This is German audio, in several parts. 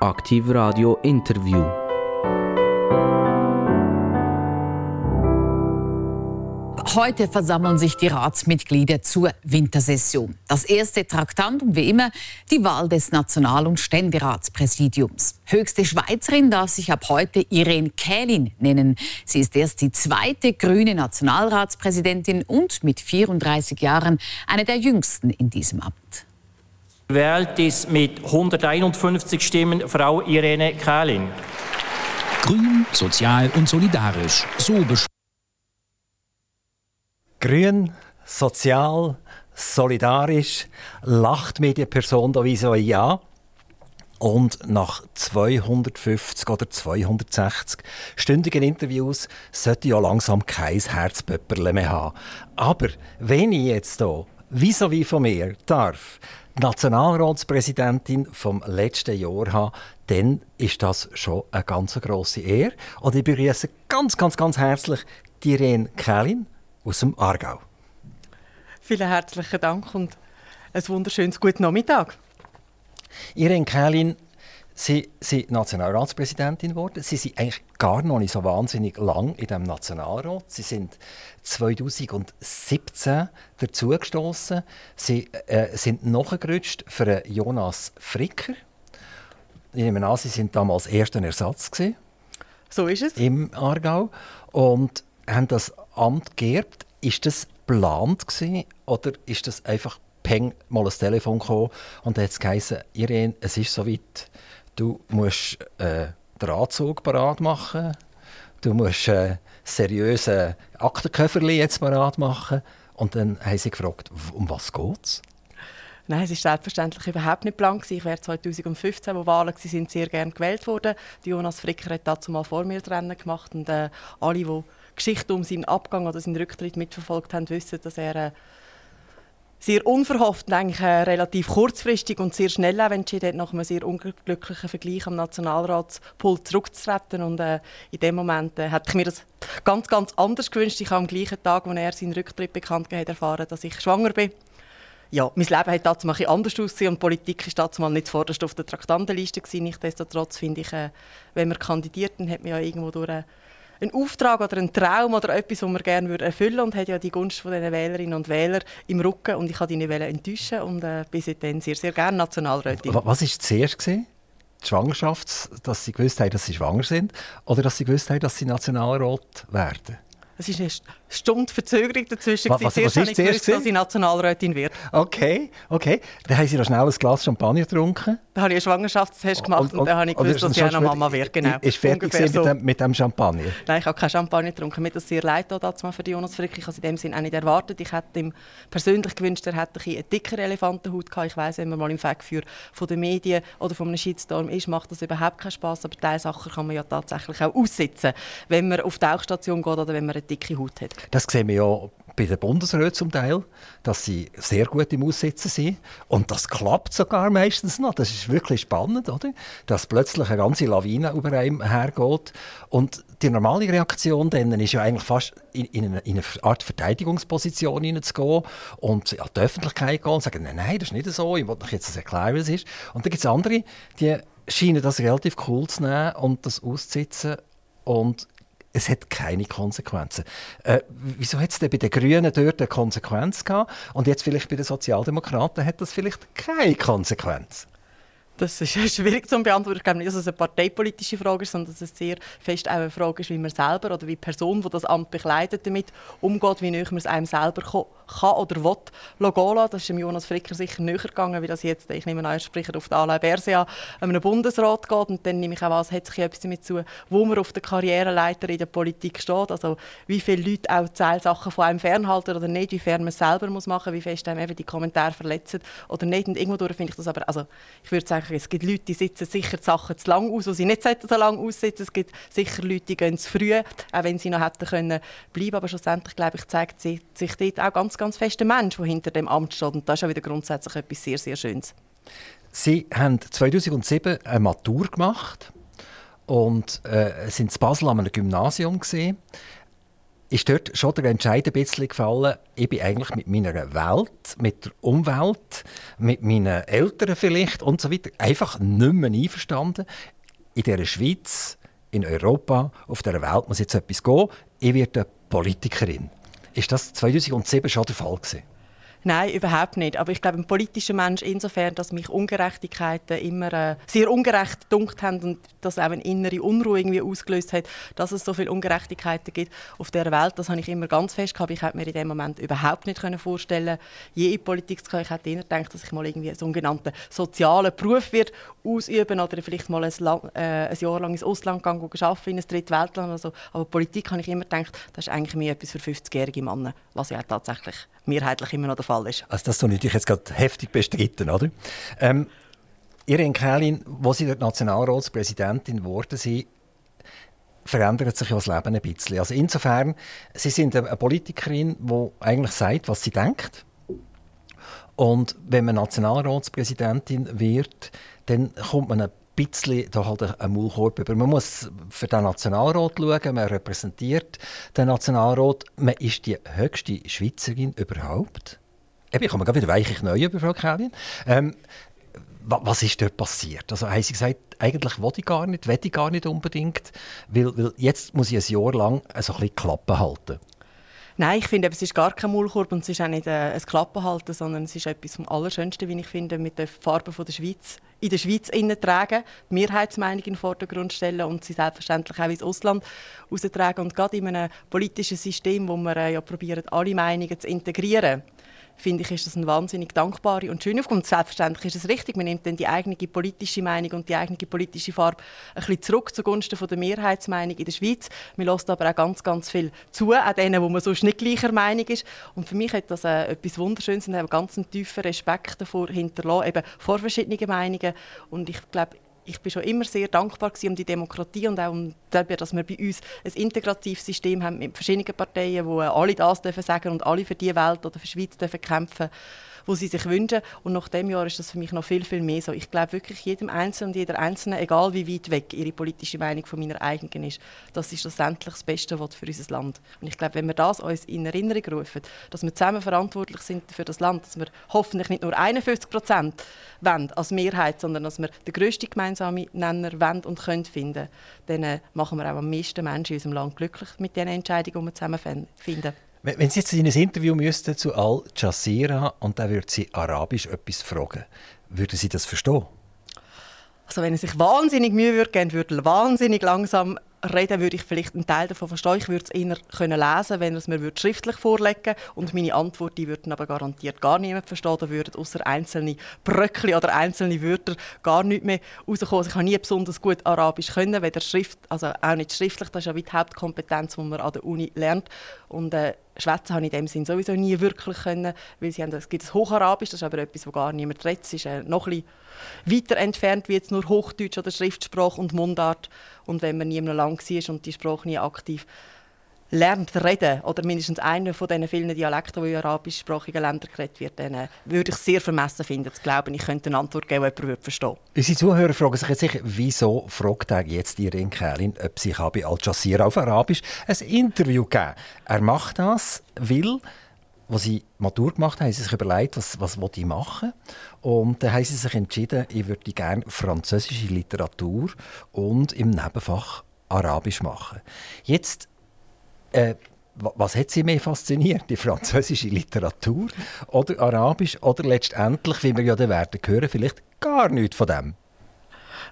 Aktiv Radio Interview. Heute versammeln sich die Ratsmitglieder zur Wintersession. Das erste Traktandum, wie immer, die Wahl des National- und Ständeratspräsidiums. Höchste Schweizerin darf sich ab heute Irene Kählin nennen. Sie ist erst die zweite grüne Nationalratspräsidentin und mit 34 Jahren eine der jüngsten in diesem Amt. Wählt ist mit 151 Stimmen Frau Irene Kählin. Grün, sozial und solidarisch. So Grün, sozial, solidarisch, lacht mir die Person da wie so ein Ja. Und nach 250 oder 260 stündigen Interviews sollte ich ja langsam kein Herzpöpperle mehr haben. Aber wenn ich jetzt hier, vis wie von mir, darf, Nationalratspräsidentin vom letzten Jahr haben, dann ist das schon eine ganz grosse Ehre. Und ich begrüße ganz, ganz, ganz herzlich die Irene Kählin aus dem Aargau. Vielen herzlichen Dank und ein wunderschönes guten Nachmittag. Irene Kählin, Sie sind Nationalratspräsidentin geworden. Sie sind eigentlich gar noch nicht so wahnsinnig lang in dem Nationalrat. Sie sind 2017 dazugestoßen. Sie äh, sind nachgerutscht für Jonas Fricker. Ich nehme an, Sie sind damals erster Ersatz gewesen, So ist es. im Aargau und haben das Amt geerbt. Ist das geplant gewesen, oder ist das einfach peng mal ein Telefon gekommen und hat es geheißen, Irene, es ist soweit, du musst äh, den Anzug parat machen, du musst äh, seriöse Aktenköfferli jetzt parat machen und dann haben sie gefragt, um was geht's? Nein, es ist selbstverständlich überhaupt nicht blank. Ich wäre 2015, wo Wahlen waren, sehr gerne gewählt worden. Die Jonas Fricker hat dazu mal vor mir Rennen gemacht und äh, alle, die die Geschichte um seinen Abgang oder seinen Rücktritt mitverfolgt haben, wissen, dass er äh, sehr unverhofft eigentlich äh, relativ kurzfristig und sehr schnell entschieden hat, nach einem sehr unglücklichen Vergleich am Nationalratspult zurückzutreten. Und äh, in dem Moment äh, hätte ich mir das ganz, ganz anders gewünscht. Ich habe am gleichen Tag, als er seinen Rücktritt bekannt gegeben hat, erfahren, dass ich schwanger bin. Ja, mein Leben hat dazu mal anders ausgesehen und Politik war dazu mal nicht vorderst auf der Traktandenliste gewesen. Nichtsdestotrotz finde ich, äh, wenn man kandidiert, dann hat man ja irgendwo durch äh, einen Auftrag oder einen Traum oder etwas, was man gerne erfüllen würde und hat ja die Gunst von den Wählerinnen und Wählern im Rücken und ich wollte die nicht enttäuschen und äh, bin seitdem sehr, sehr gerne Nationalrätin. Wa- Was war zuerst? Die Schwangerschaft, dass sie gewusst haben, dass sie schwanger sind? Oder dass sie gewusst haben, dass sie Nationalrat werden? Es ist eine St- Stunde Verzögerung dazwischen. Was- was- Zuerst was ist ich zuerst gewusst, dass ich Nationalrätin werde. Okay, okay. Dann haben sie noch schnell ein Glas Champagner getrunken. Dann habe ich einen Schwangerschaftstest gemacht und, dann habe ich und gewusst, dass ich auch noch Mama werde. Genau. Ist fertig mit, dem, mit dem Champagner? Nein, ich habe keinen Champagner getrunken. Mir das sehr leid da mal für Jonas Frick. Ich habe es in dem Sinn auch nicht erwartet. Ich hätte ihm persönlich gewünscht, er hätte ein eine dickere Elefantenhaut gehabt. Ich weiss, wenn man mal im Fackfeuer von den Medien oder von einem Shitstorm ist, macht das überhaupt keinen Spass. Aber diese Sachen kann man ja tatsächlich auch aussitzen, wenn man auf die Tauchstation geht oder wenn man eine dicke Haut hat. Das sehen wir ja bei den Bundesräten zum Teil, dass sie sehr gut im Aussitzen sind. Und das klappt sogar meistens noch. Das ist wirklich spannend, oder? Dass plötzlich eine ganze Lawine über einem hergeht. Und die normale Reaktion dann ist ja eigentlich fast in, in, eine, in eine Art Verteidigungsposition hineinzugehen und an die Öffentlichkeit gehen und sagen, nein, nein, das ist nicht so, ich will euch jetzt erklären, wie es ist. Und dann gibt es andere, die scheinen das relativ cool zu nehmen und das auszusitzen und es hat keine Konsequenzen. Äh, wieso hat es denn bei den Grünen dort eine Konsequenz gehabt und jetzt vielleicht bei den Sozialdemokraten hat das vielleicht keine Konsequenz? Das ist schwierig zu beantworten. Ich glaube nicht, dass es eine parteipolitische Frage ist, sondern dass es sehr fest auch eine Frage ist, wie man selber oder wie die Person, die das Amt bekleidet, damit umgeht, wie näher man es einem selber kann oder will lassen. Das ist dem Jonas Fricker sicher näher gegangen, wie das jetzt, ich nehme an, er spricht auf der Alain Berset an, einem Bundesrat geht. Und dann nehme ich auch an, es hat sich etwas damit zu wo man auf der Karriereleiter in der Politik steht. Also wie viele Leute auch Teilsachen von einem fernhalten oder nicht, wie fern man es selber muss machen, wie fest einem eben die Kommentare verletzen oder nicht. Und irgendwo finde ich das aber, also ich würde sagen, es gibt Leute, die sitzen sicher die Sachen zu lang aus, die sie nicht so lange aussitzen. Es gibt sicher Leute, die gehen zu früh, auch wenn sie noch hätten können bleiben. Aber schlussendlich, glaube ich, zeigt si- sich dort auch ganz, ganz fest der Mensch, der hinter dem Amt steht. Und das ist auch wieder grundsätzlich etwas sehr, sehr Schönes. Sie haben 2007 eine Matur gemacht und äh, sind in Basel an einem Gymnasium gesehen. Ist dort schon der Entscheid ein bisschen gefallen, ich bin eigentlich mit meiner Welt, mit der Umwelt, mit meinen Eltern vielleicht und so weiter einfach nicht mehr einverstanden. In dieser Schweiz, in Europa, auf dieser Welt muss jetzt etwas gehen. Ich werde Politikerin. Ist das 2007 schon der Fall gewesen? Nein, überhaupt nicht. Aber ich glaube, ein politischer Mensch insofern, dass mich Ungerechtigkeiten immer äh, sehr ungerecht gedunkt haben und das auch eine innere Unruhe irgendwie ausgelöst hat, dass es so viele Ungerechtigkeiten gibt auf der Welt. Das habe ich immer ganz fest gehabt. Ich hätte mir in dem Moment überhaupt nicht vorstellen je in Politik zu kommen. Ich hätte eher gedacht, dass ich mal irgendwie einen sogenannten sozialen Beruf wird ausüben oder vielleicht mal ein, äh, ein Jahr lang ins Ausland gehen und arbeiten, in ein Drittweltland oder so. Aber Politik habe ich immer gedacht, das ist eigentlich mehr etwas für 50-jährige Männer, was ja tatsächlich mehrheitlich immer noch der Fall ist. Also das tue ich jetzt gerade heftig bestritten, oder? Ähm, Irene Kählin, wo Sie dort Nationalratspräsidentin geworden sind, verändert sich ja das Leben ein bisschen. Also insofern, Sie sind eine Politikerin, die eigentlich sagt, was sie denkt. Und wenn man Nationalratspräsidentin wird, dann kommt man ein bisschen da halt einen Maulkorb über. Man muss für den Nationalrat schauen, man repräsentiert den Nationalrat. Man ist die höchste Schweizerin überhaupt. Ich komme gerade wieder weichlich neu über Frau Kellin. Ähm, was ist dort passiert? Also haben sie gesagt, eigentlich will ich gar nicht, will ich gar nicht unbedingt, weil, weil jetzt muss ich ein Jahr lang so ein bisschen Klappe halten. Nein, ich finde, es ist gar kein Maulkorb und es ist auch nicht äh, ein Klappenhalten, sondern es ist etwas vom Allerschönsten, wie ich finde, mit den Farben der Schweiz in der Schweiz tragen, die Mehrheitsmeinung in den Vordergrund stellen und sie selbstverständlich auch ins Ausland austragen. Und gerade in einem politischen System, wo wir äh, ja probieren, alle Meinungen zu integrieren, finde ich, ist das eine wahnsinnig dankbare und schöne Aufgabe. Und selbstverständlich ist es richtig, man nimmt dann die eigene politische Meinung und die eigene politische Farbe ein bisschen zurück zugunsten von der Mehrheitsmeinung in der Schweiz. Man lässt aber auch ganz, ganz viel zu, auch denen, wo man sonst nicht gleicher Meinung ist. Und für mich hat das äh, etwas Wunderschönes und einen ganz tiefen Respekt davor hinterlassen, eben vor verschiedenen Meinungen. Und ich glaube, ich bin schon immer sehr dankbar um die Demokratie und auch um, dass wir bei uns ein integratives System haben mit verschiedenen Parteien, wo alle das dürfen sagen und alle für die Welt oder für die Schweiz dürfen kämpfen wo sie sich wünschen. Und nach dem Jahr ist das für mich noch viel, viel mehr so. Ich glaube wirklich, jedem Einzelnen und jeder Einzelnen, egal wie weit weg ihre politische Meinung von meiner eigenen ist, das ist schlussendlich das Beste was für unser Land. Und ich glaube, wenn wir das uns in Erinnerung rufen, dass wir zusammen verantwortlich sind für das Land, dass wir hoffentlich nicht nur 51 Prozent als Mehrheit, sondern dass wir den grössten gemeinsamen Nenner wollen und können finden, dann äh, machen wir auch am meisten Menschen in unserem Land glücklich mit den Entscheidungen, die wir zusammen finden. Wenn Sie jetzt in ein Interview müssten zu Al Jazeera und da würde Sie Arabisch etwas fragen, würden Sie das verstehen? Also wenn er sich wahnsinnig Mühe würde geben, würde wahnsinnig langsam reden, würde ich vielleicht einen Teil davon verstehen. Ich würde es eher können lesen, wenn er es mir schriftlich vorlegen würde. Und meine Antwort, die würden aber garantiert gar niemand verstehen. Da würden außer einzelne Bröckli oder einzelne Wörter gar nicht mehr rauskommen. Also ich habe nie besonders gut Arabisch können, weder Schrift, also auch nicht schriftlich. Das ist ja die Hauptkompetenz, die man an der Uni lernt. Und äh, Schwätzen habe ich in dem Sinn sowieso nie wirklich können, weil sie haben, es gibt das Hocharabisch, das ist aber etwas, wo gar niemand redet. Es ist äh, noch ein weiter entfernt wie jetzt nur Hochdeutsch oder Schriftsprache und Mundart. Und wenn man nie lang war und die Sprache nie aktiv lernt reden, oder mindestens einen von diesen vielen Dialekten, die in arabischsprachigen Ländern geredet wird, dann würde ich sehr vermessen finden, zu glauben, ich könnte eine Antwort geben, die jemand verstehen. Unsere Zuhörer fragen sich jetzt sicher, wieso fragt er jetzt Irene Kählin, ob sie bei Al Jazeera auf Arabisch ein Interview geben Er macht das, weil als sie Matur gemacht haben, haben sie sich überlegt, was, was ich machen. Und dann haben sie sich entschieden, ich würde gerne französische Literatur und im Nebenfach Arabisch machen. Jetzt äh, was hat Sie mehr fasziniert? Die französische Literatur oder Arabisch oder letztendlich, wie wir ja dann werden hören, vielleicht gar nichts von dem?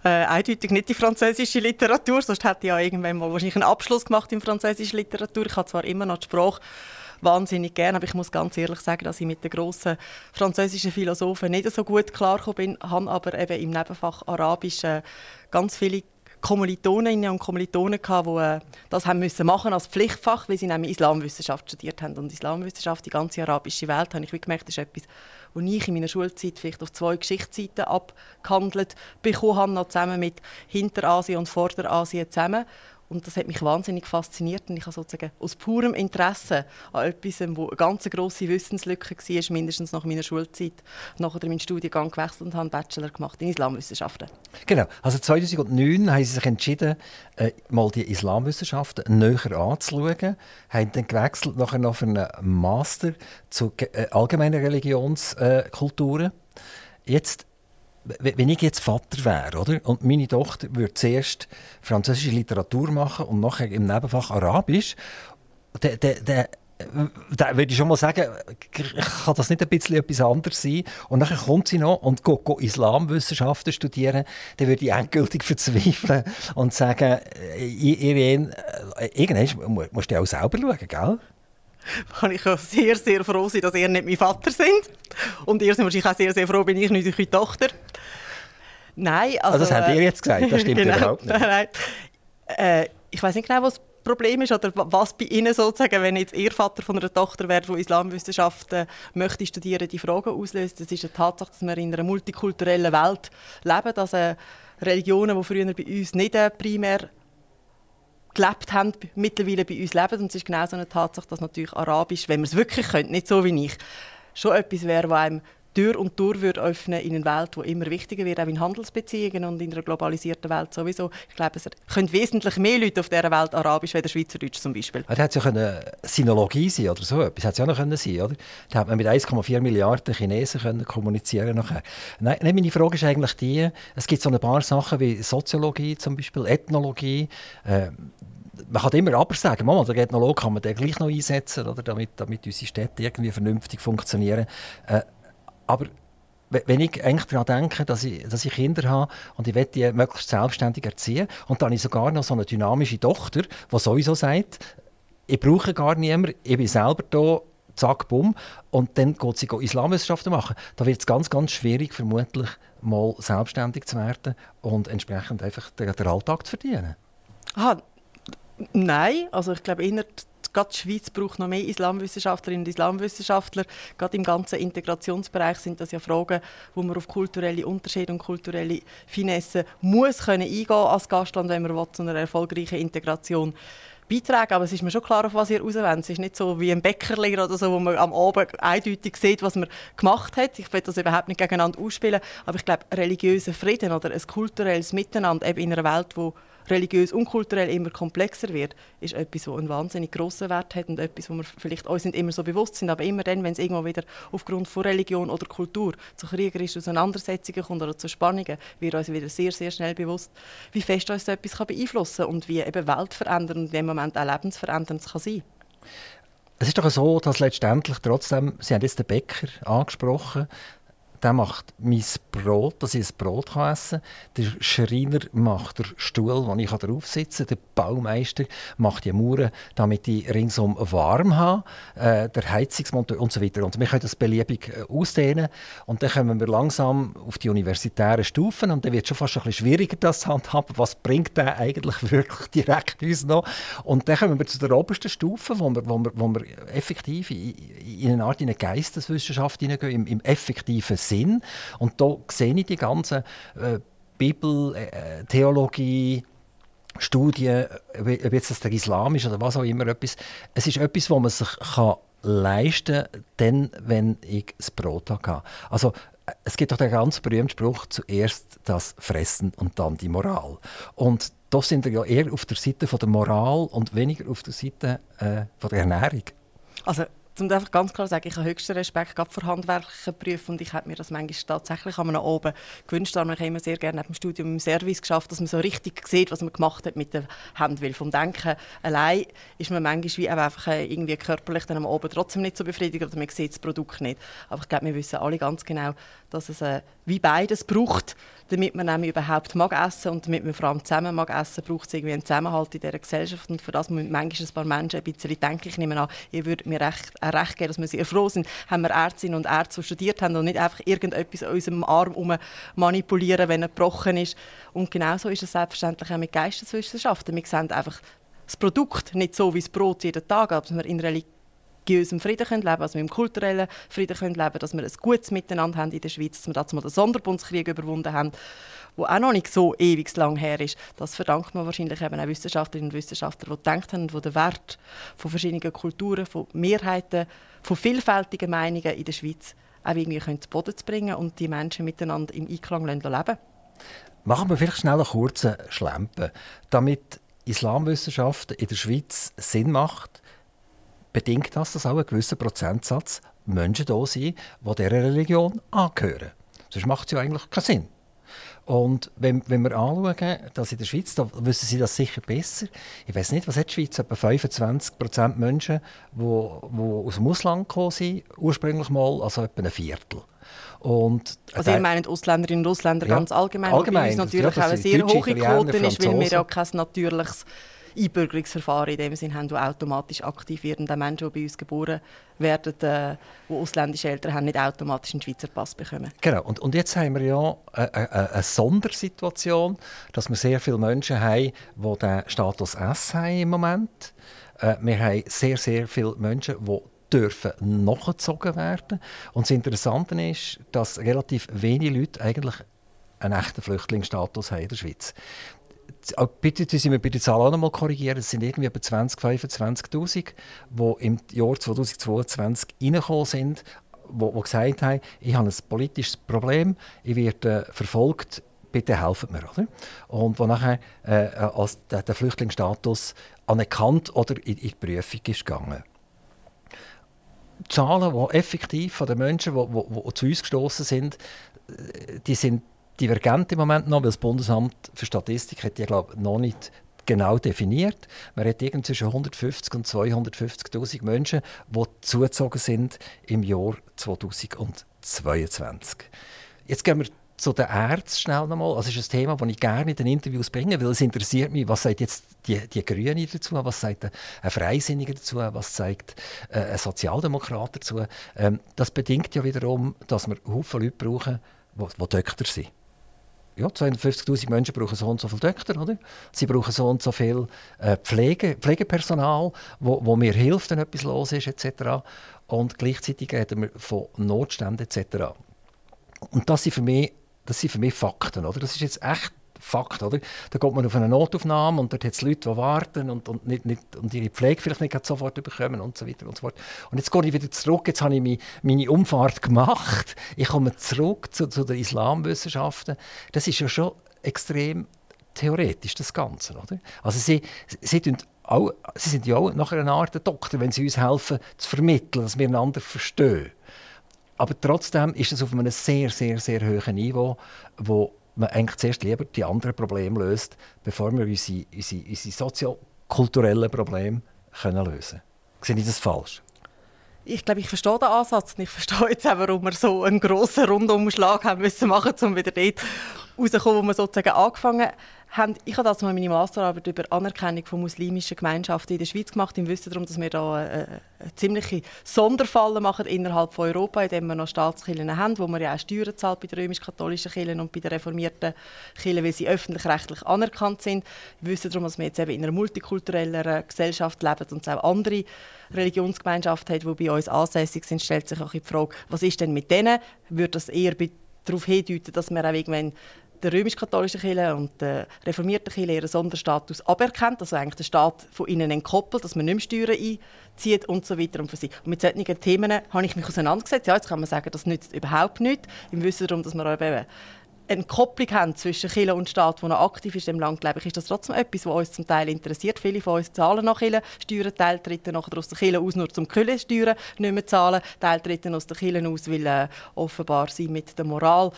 Äh, eindeutig nicht die französische Literatur, sonst hätte ich ja irgendwann mal wahrscheinlich einen Abschluss gemacht in französischer Literatur. Ich habe zwar immer noch die Sprache wahnsinnig gerne, aber ich muss ganz ehrlich sagen, dass ich mit den grossen französischen Philosophen nicht so gut klargekommen bin, habe aber eben im Nebenfach Arabisch äh, ganz viele Kommilitoninnen und Kommilitonen gehabt, die äh, das haben müssen machen als Pflichtfach, weil sie nämlich Islamwissenschaft studiert haben. Und Islamwissenschaft, die ganze arabische Welt, habe ich gemerkt, ist etwas, was ich in meiner Schulzeit vielleicht auf zwei Geschichtsseiten abgehandelt bekommen habe, noch zusammen mit Hinterasien und Vorderasien zusammen. Und das hat mich wahnsinnig fasziniert. Und ich habe sozusagen aus purem Interesse an etwas, wo eine ganz grosse Wissenslücke war, mindestens nach meiner Schulzeit, nachher meinen Studiengang gewechselt und habe einen Bachelor gemacht in Islamwissenschaften. Genau. Also 2009 haben sie sich entschieden, äh, mal die Islamwissenschaften näher anzuschauen, haben dann gewechselt nachher noch für einen Master zu äh, allgemeinen Religionskulturen. Äh, Jetzt wenn ich jetzt Vater wäre, oder? Und meine Tochter würde zuerst französische Literatur machen und nachher im Nebenfach Arabisch, dann, dann, dann, würde ich schon mal sagen, kann das nicht ein bisschen etwas anderes sein? Und dann kommt sie noch und geht, geht Islamwissenschaften studieren, dann würde ich endgültig verzweifeln und sagen, äh, Irene, äh, irgendwann musst du auch selber schauen, gell? kann ich auch sehr, sehr froh sein, dass ihr nicht mein Vater sind. Und ihr seid wahrscheinlich auch sehr, sehr froh, bin ich nicht eure Tochter. Nein, also... also das habt ihr jetzt gesagt, das stimmt genau, überhaupt nicht. Nein, äh, ich weiß nicht genau, was das Problem ist oder was bei Ihnen sozusagen, wenn jetzt Ihr Vater von einer Tochter wäre, die Islamwissenschaften möchte studieren, die Fragen auslöst. Das ist eine Tatsache, dass wir in einer multikulturellen Welt leben, dass äh, Religionen, die früher bei uns nicht äh, primär gelebt haben, mittlerweile bei uns leben. Und es ist genau so eine Tatsache, dass natürlich Arabisch, wenn man es wirklich könnte, nicht so wie ich, schon etwas wäre, was einem Tür und Tür würde öffnen in eine Welt, die immer wichtiger wird, auch in Handelsbeziehungen und in einer globalisierten Welt sowieso. Ich glaube, es können wesentlich mehr Leute auf dieser Welt Arabisch als Schweizerdeutsch zum Beispiel. Das hätte ja eine Sinologie sein oder so etwas. Hätte ja noch sein oder? Da hat man mit 1,4 Milliarden Chinesen können kommunizieren nachher. Nein, meine Frage ist eigentlich die, es gibt so ein paar Sachen wie Soziologie zum Beispiel, Ethnologie, äh, man kann immer aber sagen, Mama, der Ethnologe kann man den gleich noch einsetzen, oder, damit, damit unsere Städte irgendwie vernünftig funktionieren. Äh, aber wenn ich eigentlich daran denke, dass ich, dass ich Kinder habe und ich will die möglichst selbstständig erziehen und dann habe ich sogar noch so eine dynamische Tochter, die sowieso sagt, ich brauche gar niemanden, ich bin selber da, zack, bumm, und dann geht sie Islamwissenschaften machen. Da wird es ganz, ganz schwierig, vermutlich mal selbstständig zu werden und entsprechend einfach den, den Alltag zu verdienen. Aha, nein, also ich glaube, innerhalb gerade die Schweiz braucht noch mehr Islamwissenschaftlerinnen und Islamwissenschaftler. Gerade im ganzen Integrationsbereich sind das ja Fragen, wo man auf kulturelle Unterschiede und kulturelle Finesse muss können eingehen als Gastland, wenn man zu einer erfolgreichen Integration beitragen. Aber es ist mir schon klar, auf was ihr rauswollt. Es ist nicht so wie ein Bäckerlehrer oder so, wo man am Abend eindeutig sieht, was man gemacht hat. Ich will das überhaupt nicht gegeneinander ausspielen. Aber ich glaube, religiöser Frieden oder ein kulturelles Miteinander eben in einer Welt, wo religiös und kulturell immer komplexer wird, ist etwas, das einen wahnsinnig grossen Wert hat und etwas, wo wir vielleicht uns nicht immer so bewusst sind, aber immer dann, wenn es irgendwo wieder aufgrund von Religion oder Kultur zu kriegerischen Auseinandersetzungen kommt oder zu Spannungen, wird uns wieder sehr, sehr schnell bewusst, wie fest uns so etwas kann beeinflussen kann und wie eben weltverändernd und in dem Moment auch lebensverändernd kann sein. Es ist doch so, dass letztendlich trotzdem, Sie haben jetzt den Bäcker angesprochen, der macht mein Brot, dass ich ein Brot essen kann. Der Schreiner macht den Stuhl, wo ich drauf sitzen. Der Baumeister macht die Mauern, damit ich ringsum warm habe. Äh, der Heizungsmonteur und so weiter. Und wir können das beliebig äh, ausdehnen. Und dann kommen wir langsam auf die universitären Stufen. Und dann wird es schon fast ein bisschen schwieriger, das zu handhaben. Was bringt der eigentlich wirklich direkt uns noch? Und dann kommen wir zu der obersten Stufe, wo wir, wo wir, wo wir effektiv in, in eine Art in eine Geisteswissenschaft hineingehen, im, im effektiven Sinn. Und da sehe ich die ganze äh, Bibel, äh, Theologie, Studien, ob jetzt das der Islam ist oder was auch immer etwas. Es ist etwas, wo man sich kann leisten kann, wenn ich das Brot habe. Also es gibt doch den ganz berühmten Spruch, zuerst das Fressen und dann die Moral. Und da sind wir ja eher auf der Seite von der Moral und weniger auf der Seite äh, von der Ernährung. Also um einfach ganz klar zu sagen, ich habe höchsten Respekt vor handwerklichen Berufen und ich hätte mir das manchmal tatsächlich an oben gewünscht. Aber ich habe immer sehr gerne neben dem Studium im Service geschafft, dass man so richtig sieht, was man gemacht hat mit der Hand. Weil vom Denken allein ist man manchmal wie einfach äh, irgendwie körperlich dann oben trotzdem nicht so befriedigt oder man sieht das Produkt nicht. Aber ich glaube, wir wissen alle ganz genau, dass es äh, wie beides braucht damit man nämlich überhaupt mag essen und damit man vor allem zusammen mag essen, braucht es irgendwie einen Zusammenhalt in dieser Gesellschaft und für das müssen manchmal ein paar Menschen ein bisschen denken. Ich nehme an, ihr würdet mir recht, äh, recht geben, dass wir sehr froh sind, haben wir Ärztinnen und Ärzte, die studiert haben und nicht einfach irgendetwas an unserem Arm manipulieren, wenn er gebrochen ist. Und genauso ist es selbstverständlich auch mit Geisteswissenschaften. Wir sehen einfach das Produkt nicht so wie das Brot jeden Tag, aber wir in Religion unserem Frieden leben können, dass wir im kulturellen Frieden leben können, dass wir ein gutes Miteinander haben in der Schweiz, dass wir dazu mal den Sonderbundskrieg überwunden haben, wo auch noch nicht so ewig lang her ist. Das verdankt man wahrscheinlich eben auch Wissenschaftlerinnen und Wissenschaftlern, die gedacht haben, die den Wert von verschiedenen Kulturen, von Mehrheiten, von vielfältigen Meinungen in der Schweiz auch irgendwie zu Boden bringen und die Menschen miteinander im Einklang leben Machen wir vielleicht schnell einen kurzen Schlempen. Damit Islamwissenschaft in der Schweiz Sinn macht, bedingt das, dass auch ein gewisser Prozentsatz Menschen da sind, die dieser Religion angehören. Sonst macht es ja eigentlich keinen Sinn. Und wenn, wenn wir anschauen, dass in der Schweiz, da wissen Sie das sicher besser. Ich weiß nicht, was hat die Schweiz? Etwa 25 Prozent Menschen, die, die aus dem Ausland gekommen sind, ursprünglich mal, also etwa ein Viertel. Und also ihr meint Ausländerinnen und Ausländer ja, ganz allgemein, allgemein. Bei uns natürlich ja, auch eine sehr hohe Quote ist, weil wir ja kein natürliches Einbürgerungsverfahren in dem Sinne haben, das automatisch aktiv. Und auch Menschen, die bei uns geboren werden, äh, die ausländische Eltern haben, nicht automatisch einen Schweizer Pass bekommen. Genau. Und, und jetzt haben wir ja eine, eine, eine Sondersituation, dass wir sehr viele Menschen haben, die den Status S haben im Moment. Äh, wir haben sehr, sehr viele Menschen, die dürfen nachgezogen werden. Und das Interessante ist, dass relativ wenige Leute eigentlich einen echten Flüchtlingsstatus haben in der Schweiz bitte Sie mir bei den Zahlen auch noch mal korrigieren. Es sind irgendwie etwa 20, 25'000, die im Jahr 2022 reingekommen sind, die, die gesagt haben, ich habe ein politisches Problem, ich werde verfolgt, bitte helfen mir. Oder? Und wo nachher äh, als der, der Flüchtlingsstatus anerkannt oder in, in die Prüfung ist gegangen. Die Zahlen, die effektiv von den Menschen, die, die, die zu uns gestoßen sind, äh, die sind divergent im Moment noch, weil das Bundesamt für Statistik hat die, glaube noch nicht genau definiert. Man hat irgend zwischen 150 und 250.000 Menschen, die zugezogen sind im Jahr 2022. Jetzt gehen wir zu den Ärzten schnell nochmal. Das ist ein Thema, das ich gerne in den Interviews bringe, weil es interessiert mich, was sagt jetzt die, die Grüne dazu, was sagt ein Freisinniger dazu, was sagt äh, ein Sozialdemokrat dazu. Ähm, das bedingt ja wiederum, dass wir Haufen Leute brauchen, die, die Doktor sind ja, 250'000 Menschen brauchen so und so viele Doktor, oder? Sie brauchen so und so viel äh, Pflege, Pflegepersonal, wo, wo mir hilft, wenn etwas los ist, etc. Und gleichzeitig reden wir von Notständen, etc. Und das sind für mich, das sind für mich Fakten, oder? Das ist jetzt echt Fakt, oder? Da kommt man auf eine Notaufnahme und dort hat es Leute, die warten und, und, nicht, nicht, und ihre Pflege vielleicht nicht sofort bekommen und so weiter und so fort. Und jetzt gehe ich wieder zurück, jetzt habe ich meine, meine Umfahrt gemacht. Ich komme zurück zu, zu den Islamwissenschaften. Das ist ja schon extrem theoretisch, das Ganze, oder? Also sie, sie auch, sie sind ja auch nachher eine Art Doktor, wenn sie uns helfen zu vermitteln, dass wir einander verstehen. Aber trotzdem ist es auf einem sehr, sehr, sehr hohen Niveau, wo man eigentlich zuerst lieber die anderen Probleme löst, bevor wir unsere, unsere, unsere soziokulturellen Probleme können lösen können. Sehe ich das falsch? Ich glaube, ich verstehe den Ansatz und ich verstehe jetzt auch, warum wir so einen grossen Rundumschlag haben müssen machen, um wieder dort rauszukommen, wo wir sozusagen angefangen haben, ich habe dazu meine Masterarbeit über Anerkennung von muslimischen Gemeinschaften in der Schweiz gemacht, im Wissen darum, dass wir da eine, äh, eine ziemliche Sonderfalle machen innerhalb von Europa, indem wir noch Staatskirchen haben, wo man ja auch Steuern zahlt bei den römisch-katholischen Kirchen und bei den reformierten Kirchen, weil sie öffentlich-rechtlich anerkannt sind. Wir wissen darum, dass wir jetzt eben in einer multikulturellen Gesellschaft leben und es auch andere Religionsgemeinschaften hat, die bei uns ansässig sind, stellt sich auch die Frage, was ist denn mit denen? Würde das eher darauf hindeuten, dass wir auch irgendwann der römisch-katholischen Kirche und der reformierten Kirche ihren Sonderstatus aberkennt, also eigentlich der Staat von ihnen entkoppelt, dass man nicht mehr Steuern einzieht und so weiter und für sie. Und mit solchen Themen habe ich mich auseinandergesetzt. Ja, jetzt kann man sagen, das nützt überhaupt nichts, im Wissen darum, dass wir eben eine Kopplung haben zwischen Kirche und Staat, die noch aktiv ist im Land, glaube ich, ist das trotzdem etwas, was uns zum Teil interessiert. Viele von uns zahlen nach Kirche, Steuern, Teil treten nachher aus der Kirche aus, nur zum Kirche Steuern nicht mehr zahlen, Teil treten aus der Kirche aus, weil äh, offenbar sie mit der Moral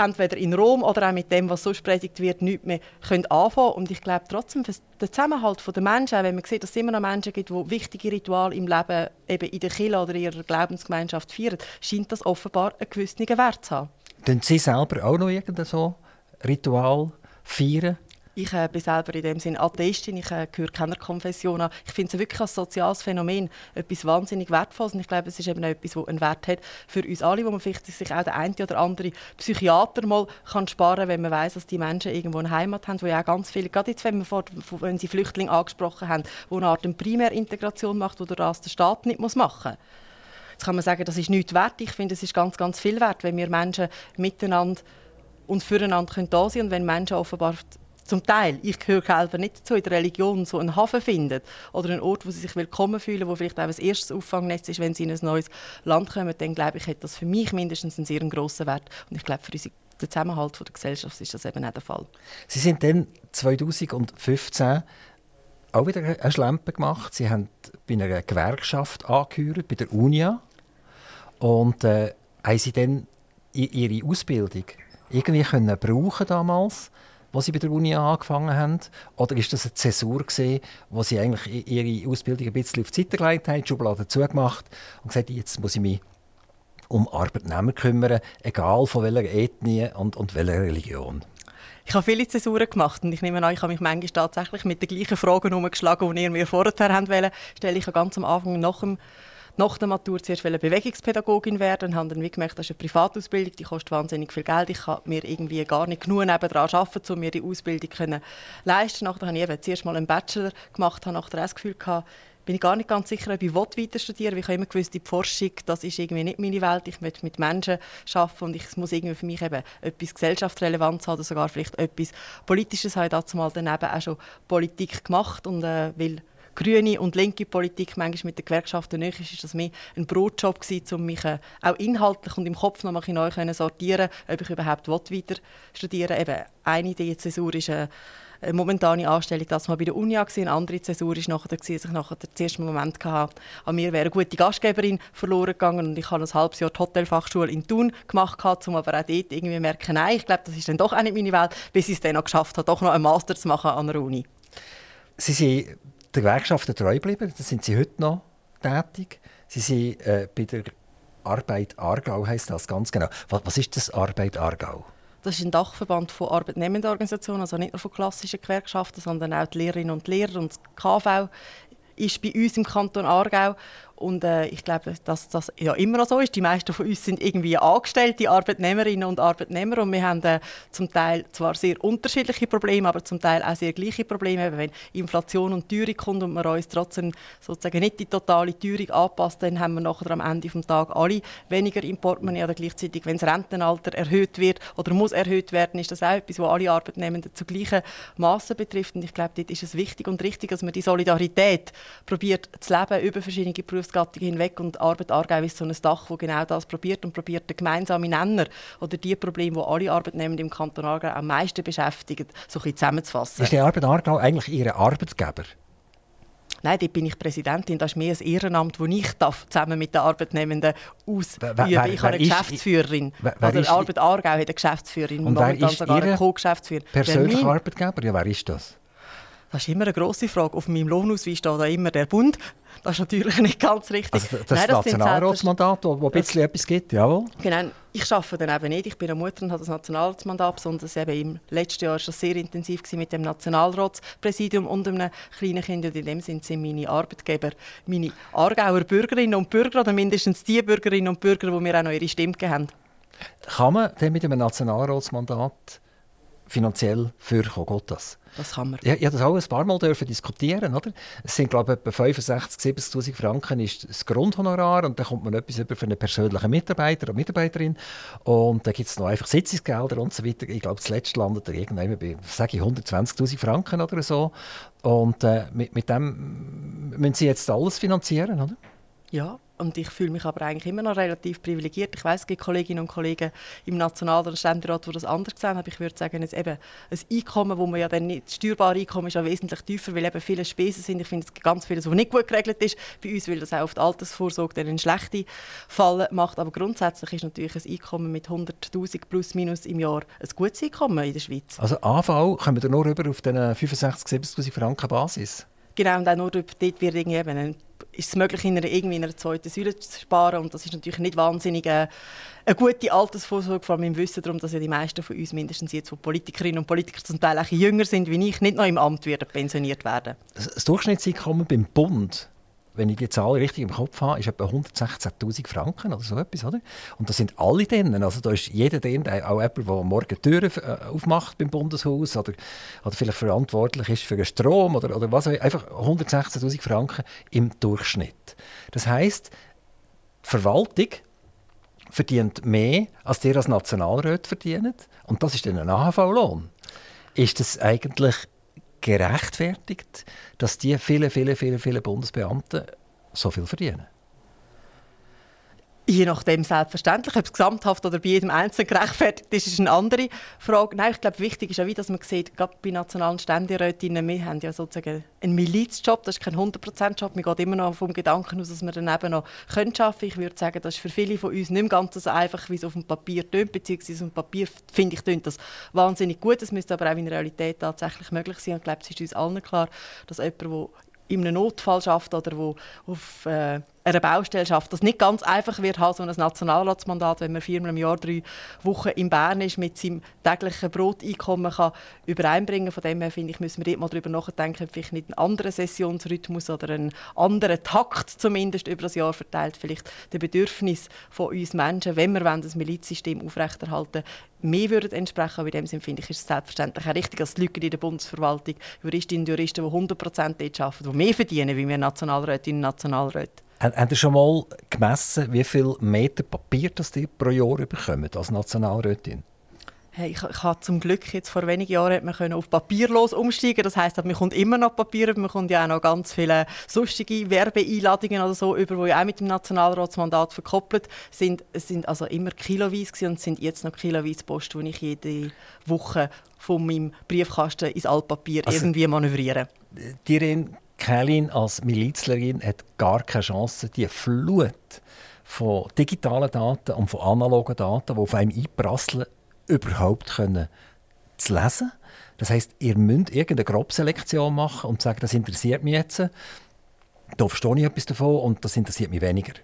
entweder in Rom oder auch mit dem, was sonst predigt wird, nichts mehr können anfangen Und ich glaube trotzdem, für den Zusammenhalt der Menschen, auch wenn man sieht, dass es immer noch Menschen gibt, die wichtige Rituale im Leben eben in der Kirche oder in ihrer Glaubensgemeinschaft feiern, scheint das offenbar einen gewissen Wert zu haben. Tun Sie selber auch noch irgendein so Ritual feiern? Ich äh, bin selber in dem Sinne Atheistin, ich äh, gehöre keiner Konfession an. Ich finde es wirklich als soziales Phänomen etwas wahnsinnig Wertvolles und ich glaube, es ist eben auch etwas, das einen Wert hat für uns alle, wo man vielleicht sich auch der eine oder andere Psychiater mal kann sparen wenn man weiß, dass die Menschen irgendwo eine Heimat haben, wo ja auch ganz viele, gerade jetzt, wenn, wir vor, wenn Sie Flüchtlinge angesprochen haben, wo eine Art Primärintegration macht, wo das der Staat nicht muss machen muss. Jetzt kann man sagen, das ist nichts wert. Ich finde, es ist ganz, ganz viel wert, wenn wir Menschen miteinander und füreinander da sein können und wenn Menschen offenbar zum Teil, ich gehöre selber nicht dazu, in der Religion so einen Hafen findet oder einen Ort, wo sie sich willkommen fühlen, wo vielleicht auch das erste Auffangnetz ist, wenn sie in ein neues Land kommen, dann glaube ich, hat das für mich mindestens einen sehr grossen Wert. Und ich glaube, für unseren den Zusammenhalt der Gesellschaft ist das eben auch der Fall. Sie sind dann 2015 auch wieder eine Schlempe gemacht. Sie haben bei einer Gewerkschaft angehört, bei der UNIA. Und äh, haben Sie dann Ihre Ausbildung irgendwie können brauchen damals als Sie bei der Uni angefangen haben? Oder ist das eine Zäsur gewesen, wo Sie eigentlich Ihre Ausbildung ein bisschen auf die Seite gelegt haben, die Schublade zugemacht und gesagt, jetzt muss ich mich um Arbeitnehmer kümmern, egal von welcher Ethnie und, und welcher Religion? Ich habe viele Zäsuren gemacht und ich nehme an, ich habe mich manchmal tatsächlich mit den gleichen Fragen umgeschlagen, die ihr mir vorher haben wollen. Stelle ich ganz am Anfang nach dem nach der Matur zuerst Bewegungspädagogin werden und habe dann gemerkt, das ist eine Privatausbildung, die kostet wahnsinnig viel Geld. Ich kann mir irgendwie gar nicht genug nebenan arbeiten, um mir die Ausbildung zu leisten. Nachher habe ich eben zuerst mal einen Bachelor gemacht, habe nachher das Gefühl gehabt, bin ich gar nicht ganz sicher, ob ich weiter studieren will. Ich habe immer gewusst, die Forschung, das ist irgendwie nicht meine Welt. Ich möchte mit Menschen arbeiten und ich muss irgendwie für mich eben etwas Gesellschaftsrelevanz haben oder sogar vielleicht etwas Politisches. Ich habe dazu mal daneben auch schon Politik gemacht und äh, will grüne und linke Politik manchmal mit den Gewerkschaften näher ist, ist das mehr ein Brotjob gewesen, um mich äh, auch inhaltlich und im Kopf noch mal neu können sortieren ob ich überhaupt weiter studieren will. Eben, eine Idee Zäsur ist äh, eine momentane Anstellung, das mal bei der Uni gesehen, eine andere Zäsur ist nachher, dass ich nachher den ersten Moment hatte, an mir wäre eine gute Gastgeberin verloren gegangen und ich habe ein halbes Jahr die Hotelfachschule in Thun gemacht, um aber auch dort irgendwie merken, nein, ich glaube, das ist dann doch auch nicht meine Welt, bis ich es dann noch geschafft habe, doch noch einen Master zu machen an der Uni. Sie sind der Gewerkschaften treu geblieben. Da sind Sie heute noch tätig. Sie sind äh, bei der Arbeit Aargau, heißt das ganz genau. Was, was ist das Arbeit Aargau? Das ist ein Dachverband von Arbeitnehmendenorganisationen, also nicht nur von klassischen Gewerkschaften, sondern auch die Lehrerinnen und Lehrer und das KV ist bei uns im Kanton Aargau und äh, ich glaube, dass das ja immer so ist. Die meisten von uns sind irgendwie angestellte Arbeitnehmerinnen und Arbeitnehmer und wir haben äh, zum Teil zwar sehr unterschiedliche Probleme, aber zum Teil auch sehr gleiche Probleme. Wenn Inflation und Teuerung kommt und man uns trotzdem sozusagen nicht die totale Teuerung anpasst, dann haben wir nachher am Ende des Tages alle weniger im oder gleichzeitig, wenn das Rentenalter erhöht wird oder muss erhöht werden, ist das auch etwas, was alle Arbeitnehmenden zu gleichen Massen betrifft. Und ich glaube, dort ist es wichtig und richtig, dass man die Solidarität probiert zu leben über verschiedene Berufs Berufsgattungen hinweg und Arbeit Aargau ist so ein Dach, das genau das probiert und probiert den gemeinsamen Nenner oder die Probleme, die alle Arbeitnehmer im Kanton Aargau am meisten beschäftigen, so ein zusammenzufassen. Ist die Arbeit Aargau eigentlich Ihr Arbeitgeber? Nein, dort bin ich Präsidentin. Das ist mehr ein Ehrenamt, das ich darf, zusammen mit den Arbeitnehmenden ausüben darf. Ich habe eine Geschäftsführerin. Wer, wer Oder Arbeit Aargau hat eine Geschäftsführerin. Und wer ist sogar eine Co-Geschäftsführerin. persönlicher Arbeitgeber? Ja, wer ist das? Das ist immer eine grosse Frage. Auf meinem Lohnausweis steht da immer der Bund. Das ist natürlich nicht ganz richtig. Also das Nein, das Nationalratsmandat, wo, wo ein bisschen etwas gibt, jawohl. Genau. Ich arbeite dann eben nicht. Ich bin eine Mutter und habe das Nationalratsmandat, sondern eben im letzten Jahr war das sehr intensiv mit dem Nationalratspräsidium und einem kleinen Kind. Und in dem sind sie meine Arbeitgeber, meine Aargauer Bürgerinnen und Bürger oder mindestens die Bürgerinnen und Bürger, die mir auch noch ihre Stimme gegeben haben. Kann man denn mit einem Nationalratsmandat finanziell vorkommen? Geht das? Kann man. Ja, ich, habe das auch ein paar Mal dürfen diskutieren. Oder? Es sind, glaube ich, etwa 65.000, 70.000 Franken ist das Grundhonorar und dann kommt man etwas über für einen persönlichen Mitarbeiter oder Mitarbeiterin und dann gibt es noch einfach Sitzungsgelder und so weiter. Ich glaube, das letzte landet da irgendwann bei, sage ich, 120'000 Franken oder so. Und äh, mit, mit dem müssen Sie jetzt alles finanzieren, oder? Ja, und ich fühle mich aber eigentlich immer noch relativ privilegiert. Ich weiß, es gibt Kolleginnen und Kollegen im National- oder Ständerat, die das anders sehen, aber ich würde sagen, es eben ein Einkommen, wo man ja dann nicht, steuerbare Einkommen ist ja wesentlich tiefer, weil eben viele Spesen sind. Ich finde, es gibt ganz vieles, was nicht gut geregelt ist bei uns, weil das auch auf die Altersvorsorge dann einen schlechten Fall macht. Aber grundsätzlich ist natürlich ein Einkommen mit 100'000 plus minus im Jahr ein gutes Einkommen in der Schweiz. Also AV kommen wir nur rüber auf den 65'000, 70'000 Franken Basis? Genau, und auch nur dort wird irgendwie eben ist es möglich, in einer, irgendwie in einer zweiten Säule zu sparen. Und das ist natürlich nicht wahnsinnig äh, eine gute Altersvorsorge, vor allem im Wissen darum, dass ja die meisten von uns, mindestens jetzt, wo Politikerinnen und Politiker zum Teil auch jünger sind wie ich, nicht noch im Amt werden pensioniert werden. Das Durchschnittseinkommen beim Bund wenn ich die Zahl richtig im Kopf habe, ist etwa 116.000 Franken oder so etwas, oder? Und das sind alle denen. Also da ist jeder drin, auch jemand, der morgen Türen äh, aufmacht beim Bundeshaus oder, oder vielleicht verantwortlich ist für den Strom oder, oder was Einfach 116.000 Franken im Durchschnitt. Das heißt, die Verwaltung verdient mehr, als der als Nationalrat verdient. Und das ist dann ein AHV-Lohn. Ist das eigentlich gerechtfertigt, dass die viele, viele, viele, viele Bundesbeamte so viel verdienen? Je nachdem selbstverständlich, ob es gesamthaft oder bei jedem Einzelnen gerechtfertigt ist, ist eine andere Frage. Nein, ich glaube, wichtig ist auch, dass man sieht, gerade bei nationalen Ständerätinnen, wir haben ja sozusagen einen Milizjob, das ist kein 100%-Job, man geht immer noch vom Gedanken aus, dass wir daneben noch können arbeiten können. Ich würde sagen, das ist für viele von uns nicht ganz so einfach, wie es auf dem Papier tönt, beziehungsweise auf dem Papier, finde ich, tönt das wahnsinnig gut. Das müsste aber auch in der Realität tatsächlich möglich sein. Und ich glaube, es ist uns allen klar, dass jemand, der in einem Notfall schafft oder wo auf äh, einer Baustelle schafft, das nicht ganz einfach wird, haben, so ein Nationalratsmandat, wenn man viermal im Jahr drei Wochen in Bern ist, mit seinem täglichen Broteinkommen kann übereinbringen. Von dem her finde ich, müssen wir mal darüber nachdenken, ob vielleicht nicht einen anderen Sessionsrhythmus oder einen anderen Takt zumindest über das Jahr verteilt, vielleicht den Bedürfnis von uns Menschen, wenn wir das Milizsystem aufrechterhalten mehr würden entsprechen. Aber in dem Sinne finde ich, ist es selbstverständlich auch richtig, dass die in der Bundesverwaltung, Juristinnen und Juristen, die 100 Prozent dort arbeiten, die mehr verdienen, wie wir Nationalrätinnen und Nationalräte. Habt ihr schon mal gemessen, wie viel Meter Papier das ihr pro Jahr bekommt als Nationalrätin? Hey, ich, ich habe zum Glück jetzt vor wenigen Jahren man können auf papierlos umsteigen. Das heißt, man kommt immer noch Papier, man kommt ja auch noch ganz viele sonstige Werbeeinladungen oder so über, die ja auch mit dem Nationalratsmandat verkoppelt sind. Es sind also immer kiloweise und es sind jetzt noch kiloweise Post, die ich jede Woche von meinem Briefkasten ins Altpapier also, irgendwie manövriere. Dirin Kälin als Milizlerin hat gar keine Chance, die Flut von digitalen Daten und von analogen Daten, die auf einem einprasseln, überhaupt können zu lesen. Das heißt, ihr müsst irgendeine Grobselektion machen und sagen, das interessiert mich jetzt. Da verstehe ich etwas davon und das interessiert mich weniger.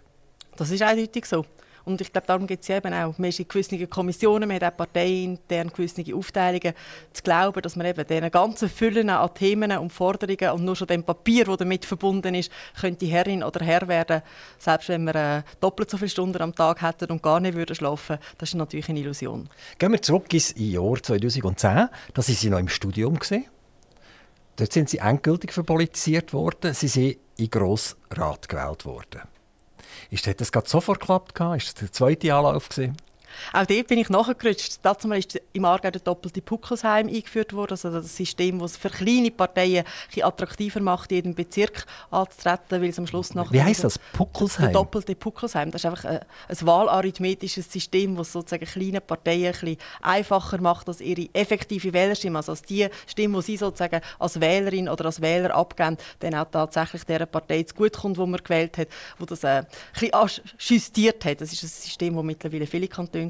Das ist eindeutig so. Und ich glaube, darum gibt es eben auch, man ist in gewissen Kommissionen, man hat auch Parteien, deren gewisse Aufteilungen, zu glauben, dass man eben diesen ganzen Füllen an Themen und Forderungen und nur schon dem Papier, das damit verbunden ist, könnte Herrin oder Herr werden, selbst wenn wir äh, doppelt so viele Stunden am Tag hätten und gar nicht würden schlafen. Das ist natürlich eine Illusion. Gehen wir zurück ins Jahr 2010. Da sind Sie noch im Studium. Gewesen. Dort sind Sie endgültig verpolitisiert worden. Sie sind in Grossrat gewählt worden. Ist das gerade sofort geklappt? Ist das der zweite Anlauf? Gewesen? Auch dort bin ich nachgerutscht. Dazu ist im Aargau der doppelte Puckelsheim eingeführt worden. Also das System, das es für kleine Parteien attraktiver macht, jeden Bezirk anzutreten, weil es am Schluss noch... Wie heisst das? Puckelsheim? Der doppelte Puckelsheim. Das ist einfach ein, ein wahlarithmetisches System, das sozusagen kleine Parteien ein bisschen einfacher macht, als ihre effektive Wählerstimme, also als die Stimme, die sie sozusagen als Wählerin oder als Wähler abgeben, dann auch tatsächlich der Partei zugutekommt, die man gewählt hat, wo das äh, ein bisschen justiert hat. Das ist ein System, das mittlerweile viele Kantone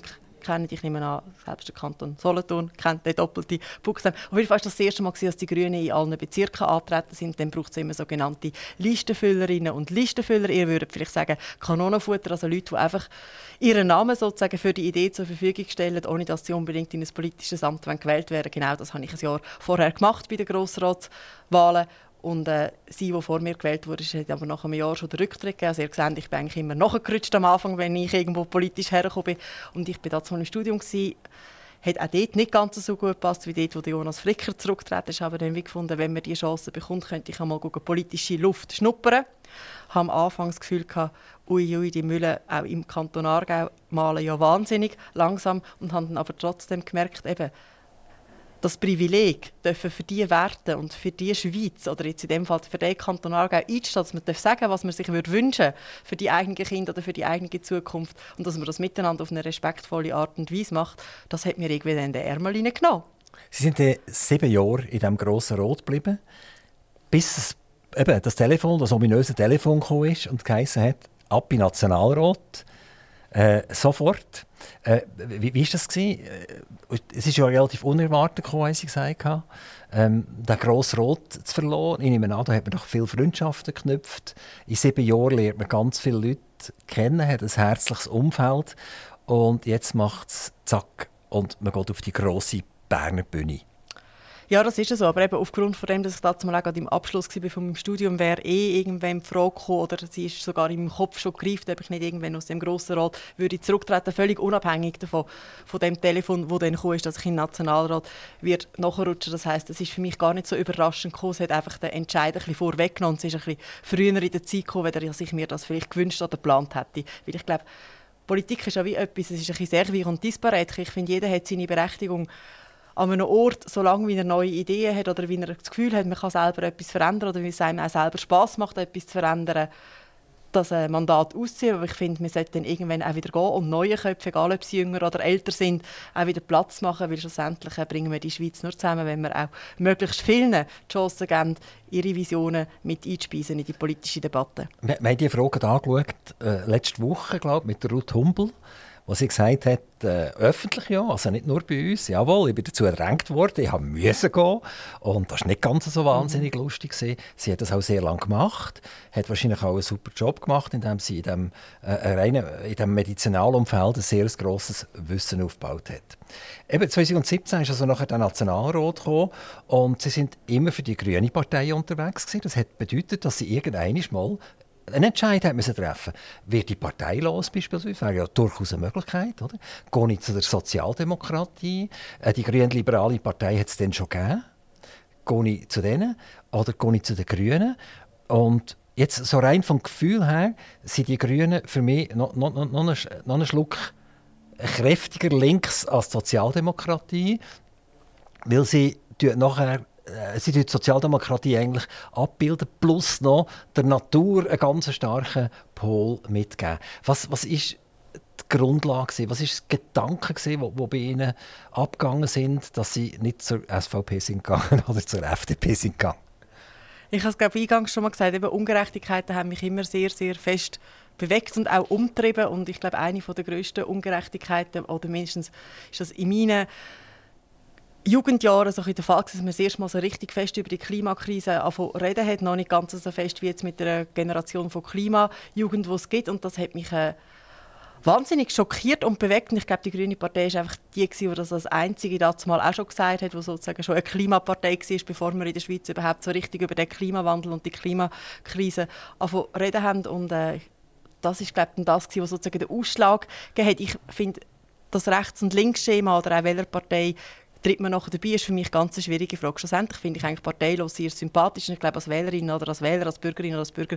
kennen. Ich nehme an, selbst der Kanton Solothurn kennt den doppelten Buchstaben. Auf jeden Fall war das das erste Mal, dass die Grünen in allen Bezirken antreten sind. Dann braucht es immer sogenannte Listenfüllerinnen und Listenfüller. Ihr würdet vielleicht sagen Kanonenfutter, also Leute, die einfach ihren Namen sozusagen für die Idee zur Verfügung stellen, ohne dass sie unbedingt in ein politisches Amt gewählt werden. Genau das habe ich ein Jahr vorher gemacht bei den Grossratswahlen und äh, sie, die vor mir gewählt wurde, hat aber nach einem Jahr schon den Rücktritt gegeben. Also ihr seht, ich bin eigentlich immer nachgerutscht am Anfang, wenn ich irgendwo politisch hergekommen bin. Und ich war dort im Studium. Gewesen, hat auch dort nicht ganz so gut gepasst wie dort, wo Jonas Fricker zurückgetreten ist. Aber dann habe ich gefunden, wenn man diese Chance bekommt, könnte ich einmal politische Luft schnuppern. Ich hatte am Anfang das Gefühl, ui, ui, die Mühle auch im Kanton Aargau malen ja wahnsinnig langsam. Und habe dann aber trotzdem gemerkt, eben, das Privileg dürfen für die Werte und für die Schweiz oder jetzt in dem Fall für den Kanton Aargau einstehen, dass man sagen was man sich würde wünschen für die eigenen Kinder oder für die eigene Zukunft und dass man das miteinander auf eine respektvolle Art und Weise macht, das hat mir irgendwie in den Ärmel genommen. Sie sind sieben Jahre in diesem grossen Rot geblieben, bis eben, das Telefon, das ominöse Telefon kam ist und geheißen hat, ab in Nationalrat. Äh, sofort. Äh, wie, wie ist das gewesen? Äh, es ist ja relativ unerwartet gekommen, ich gesagt habe, ähm, den grossen Rot zu verloren. Ich nehme an, da hat man doch viele Freundschaften geknüpft. In sieben Jahren lernt man ganz viele Leute kennen, hat ein herzliches Umfeld und jetzt macht es zack und man geht auf die grosse Berner Bühne. Ja, das ist so. Aber eben aufgrund von dem, dass ich dazu mal auch im Abschluss war von meinem Studium, wäre eh irgendwann die Frage gekommen, oder sie ist sogar meinem Kopf schon gegriffen, ob ich nicht irgendwann aus dem grossen Rat würde zurücktreten, völlig unabhängig davon, von dem Telefon, wo dann kam, ist, dass ich den Nationalrat wird nachrutschen. Das heißt, es ist für mich gar nicht so überraschend gekommen. Es hat einfach den Entscheid ein bisschen vorweggenommen. Es ist ein bisschen früher in der Zeit gekommen, als ich mir das vielleicht gewünscht oder geplant hätte. Weil ich glaube, Politik ist ja wie etwas, es ist ein bisschen sehr wie und disparate. Ich finde, jeder hat seine Berechtigung an einem Ort, solange er neue Ideen hat oder wie er das Gefühl hat, man kann selber etwas verändern oder wie es einem auch selber Spaß macht, etwas zu verändern, das äh, Mandat ausziehen. Aber ich finde, wir sollten dann irgendwann auch wieder gehen und neue Köpfe, egal ob sie jünger oder älter sind, auch wieder Platz machen, weil schlussendlich äh, bringen wir die Schweiz nur zusammen, wenn wir auch möglichst vielen die Chance geben, ihre Visionen mit einzuspeisen in die politische Debatte. Wir, wir haben diese Frage angeschaut, äh, letzte Woche, glaube mit Ruth Humbel was sie gesagt hat, äh, öffentlich ja, also nicht nur bei uns. Jawohl, ich bin dazu gedrängt worden, ich musste gehen und das war nicht ganz so wahnsinnig mhm. lustig. Gewesen. Sie hat das auch sehr lange gemacht, hat wahrscheinlich auch einen super Job gemacht, indem sie in dem, äh, reinen, in dem Medizinalumfeld ein sehr grosses Wissen aufgebaut hat. Eben 2017 ist also nachher der Nationalrat gekommen und sie sind immer für die grüne Partei unterwegs gewesen. Das hat bedeutet, dass sie irgendwann mal einen Entscheid müssen treffen Wird die Partei los beispielsweise? Wäre ja durchaus eine Möglichkeit. Oder? Gehe ich zu der Sozialdemokratie? Äh, die grün-liberale Partei hat es dann schon gegeben. Gehe ich zu denen? Oder gehe ich zu den Grünen? Und jetzt so rein vom Gefühl her sind die Grünen für mich noch, noch, noch, noch, einen, noch einen Schluck kräftiger links als die Sozialdemokratie, weil sie nachher äh, sie die Sozialdemokratie eigentlich abbilden, plus noch der Natur einen ganz starken Pol mitgeben. Was, was die Grundlage, was ist das Gedanke, wo, wo bei Ihnen abgegangen sind, dass Sie nicht zur SVP sind gegangen oder zur FDP sind gegangen? Ich habe es glaube eingangs schon mal gesagt, eben Ungerechtigkeiten haben mich immer sehr, sehr fest bewegt und auch umtrieben und ich glaube, eine der grössten Ungerechtigkeiten, oder mindestens ist das in meinen Jugendjahren so der Fall, dass man das erste Mal so richtig fest über die Klimakrise reden hat, noch nicht ganz so fest wie jetzt mit der Generation von Klimajugend, die es gibt. Und das hat mich äh, wahnsinnig schockiert und bewegt. Und ich glaube, die Grüne Partei war einfach die, die das als einzige dazu mal auch schon gesagt hat, die sozusagen schon eine Klimapartei war, bevor wir in der Schweiz überhaupt so richtig über den Klimawandel und die Klimakrise reden haben. Und äh, das ist, glaube ich, das, was sozusagen den Ausschlag gegeben hat. Ich finde, das Rechts- und Linksschema oder auch welcher Partei tritt man nachher dabei, ist für mich ganz eine schwierige Frage. Schlussendlich finde ich eigentlich parteilos sehr sympathisch. Ich glaube, als Wählerin oder als Wähler, als Bürgerin oder als Bürger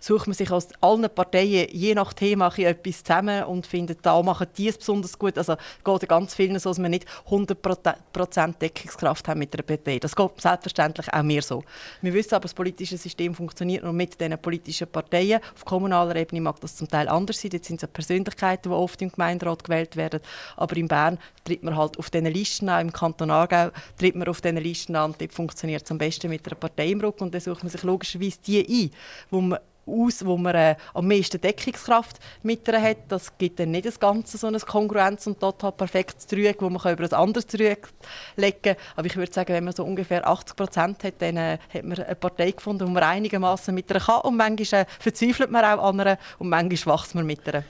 sucht man sich aus allen Parteien je nach Thema etwas zusammen und findet, da machen die es besonders gut. Also geht ja ganz vielen so, dass wir nicht 100% Deckungskraft haben mit einer Partei. Das geht selbstverständlich auch mir so. Wir wissen aber, das politische System funktioniert nur mit diesen politischen Parteien. Auf kommunaler Ebene mag das zum Teil anders sein. Jetzt sind es Persönlichkeiten, die oft im Gemeinderat gewählt werden. Aber in Bern tritt man halt auf diesen Listen an, im Kanton Aargau tritt man auf diesen Listen an dort funktioniert es am besten mit einer Partei im Rücken und dann sucht man sich logischerweise die ein, wo man aus, wo man äh, am meisten Deckungskraft mit hat. Das gibt dann nicht das Ganze so eine Kongruenz und total perfektes Trüg, wo man über ein anderes Trüg legen kann. Aber ich würde sagen, wenn man so ungefähr 80 Prozent hat, dann äh, hat man eine Partei gefunden, wo man einigermaßen mit ihr kann. Und manchmal äh, verzweifelt man auch an einer und manchmal wächst man mit ihr.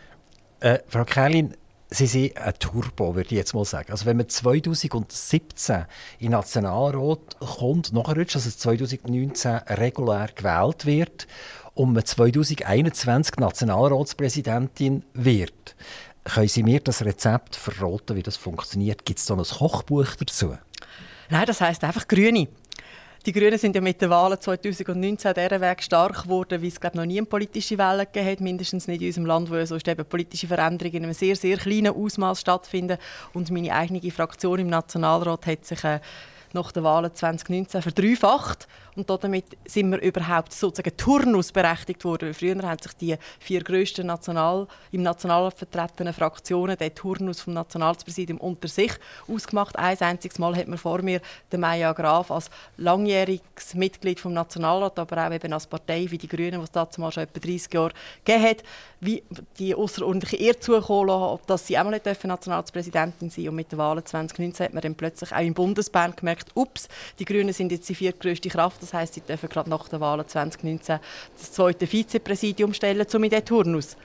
Äh, Frau Kerlin, Sie sind ein Turbo, würde ich jetzt mal sagen. Also wenn man 2017 in Nationalrat kommt, nachrutscht, also 2019 regulär gewählt wird und man 2021 Nationalratspräsidentin wird, können Sie mir das Rezept verraten, wie das funktioniert? Gibt es da ein Kochbuch dazu? Nein, das heißt einfach Grüne. Die Grünen sind ja mit den Wahlen 2019 dieser Weg stark geworden, wie es glaube noch nie eine politische Welle gegeben hat, mindestens nicht in unserem Land, wo sonst eben politische Veränderungen in einem sehr, sehr kleinen Ausmaß stattfinden. Und meine eigene Fraktion im Nationalrat hat sich äh, nach den Wahlen 2019 verdreifacht. Und damit sind wir überhaupt sozusagen turnusberechtigt worden. Früher haben sich die vier grössten National, im Nationalrat vertretenen Fraktionen den Turnus vom Nationalpräsidium unter sich ausgemacht. Ein einziges Mal hat man vor mir den Maya Graf als langjähriges Mitglied vom Nationalrat, aber auch eben als Partei wie die Grünen, die es dazu mal schon etwa 30 Jahre gegeben hat, wie die außerordentliche Ehre zukommen lassen, dass sie auch nicht Nationalpräsidentin sein Und mit den Wahlen 2019 hat man dann plötzlich auch im Bundesbahn gemerkt, ups, die Grünen sind jetzt die viertgrößte Kraft das heißt, sie dürfen gerade nach den Wahlen 2019 das zweite Vizepräsidium stellen, um in diesen Turnus zu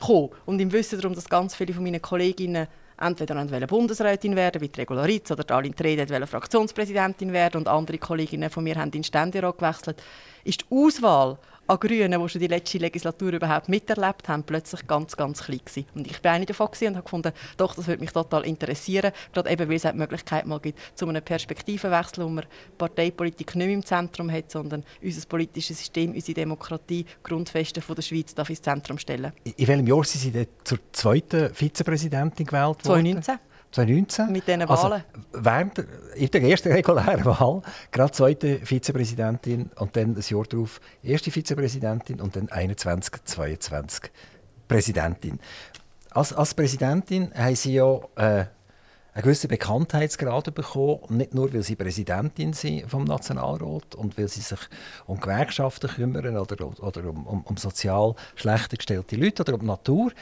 kommen. Und im Wissen darum, dass ganz viele von meinen Kolleginnen entweder Bundesrätin werden, wie die Regularitz, oder die Aline Trede wollen Fraktionspräsidentin werden und andere Kolleginnen von mir haben in Ständerat gewechselt, ist die Auswahl an Grünen, die schon die letzte Legislatur überhaupt miterlebt haben, plötzlich ganz, ganz klein gewesen. Und ich bin eine davon und habe gefunden, doch, das würde mich total interessieren, gerade eben, weil es die Möglichkeit mal gibt, zu einem Perspektivenwechsel, wo man Parteipolitik nicht mehr im Zentrum hat, sondern unser politisches System, unsere Demokratie, Grundfeste von der Schweiz darf ins Zentrum stellen. In welchem Jahr sind Sie zur zweiten Vizepräsidentin gewählt worden? 2019. 2019. Mit diesen also, Wahlen? Also, während in der ersten regulären Wahl gerade zweite Vizepräsidentin und dann ein Jahr darauf erste Vizepräsidentin und dann 21, 22 Präsidentin. Als, als Präsidentin haben Sie ja äh, einen gewissen Bekanntheitsgrad bekommen, nicht nur, weil Sie Präsidentin sind vom Nationalrat und weil Sie sich um Gewerkschaften kümmern oder, oder um, um, um sozial schlechter gestellte Leute oder um die Natur,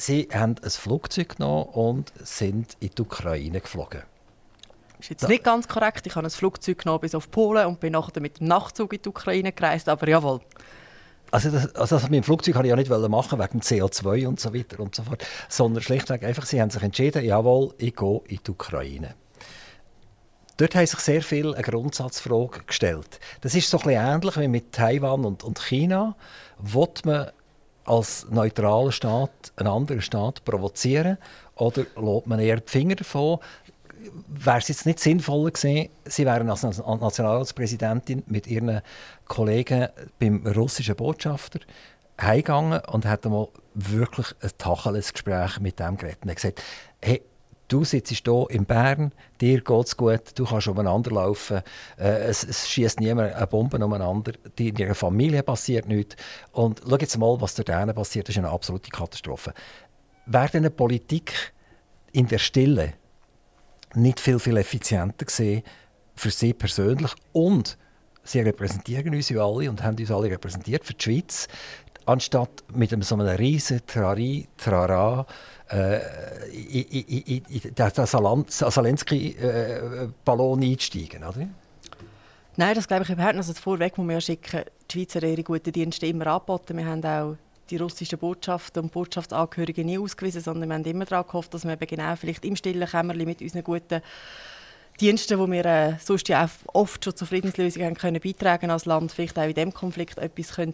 Sie haben ein Flugzeug genommen und sind in die Ukraine geflogen. Das ist jetzt nicht ganz korrekt. Ich habe ein Flugzeug genommen bis auf Polen und bin nachher mit dem Nachtzug in die Ukraine gereist, aber jawohl. Also, das, also das mit dem Flugzeug wollte ich ja nicht machen wegen dem CO2 und so weiter und so fort, sondern schlichtweg einfach, sie haben sich entschieden, jawohl, ich gehe in die Ukraine. Dort haben sich sehr viel eine Grundsatzfrage gestellt. Das ist so ein bisschen ähnlich wie mit Taiwan und, und China. Will man als neutraler Staat einen anderen Staat provozieren? Oder lässt man eher die Finger davon? Wäre es jetzt nicht sinnvoller gewesen, Sie wären als Nationalratspräsidentin mit Ihren Kollegen beim russischen Botschafter heimgegangen und hätten mal wirklich ein tacheles Gespräch mit dem geredet und gesagt, hey, Du sitzt hier in Bern, dir geht es gut, du kannst umeinander laufen, äh, es, es schießt niemand eine Bombe umeinander, in deiner Familie passiert nichts. Und schau jetzt mal, was dort passiert, das ist eine absolute Katastrophe. Wäre eine Politik in der Stille nicht viel, viel effizienter gesehen für sie persönlich und sie repräsentieren uns ja alle und haben uns alle repräsentiert für die Schweiz, anstatt mit einem so einem riesen Trari, Trara, äh, in, den Zelensky-Ballon einsteigen, oder? Nein, das glaube ich überhaupt nicht. Also vorweg muss man ja schicken, die Schweizer ihre guten Dienste immer angeboten. Wir haben auch die russischen Botschaften und Botschaftsangehörigen nie ausgewiesen, sondern wir haben immer daran gehofft, dass wir eben genau vielleicht im stillen Kämmerchen mit unseren guten Diensten, die wir äh, sonst ja auch oft schon zu Friedenslösungen haben können beitragen als Land, vielleicht auch in diesem Konflikt etwas können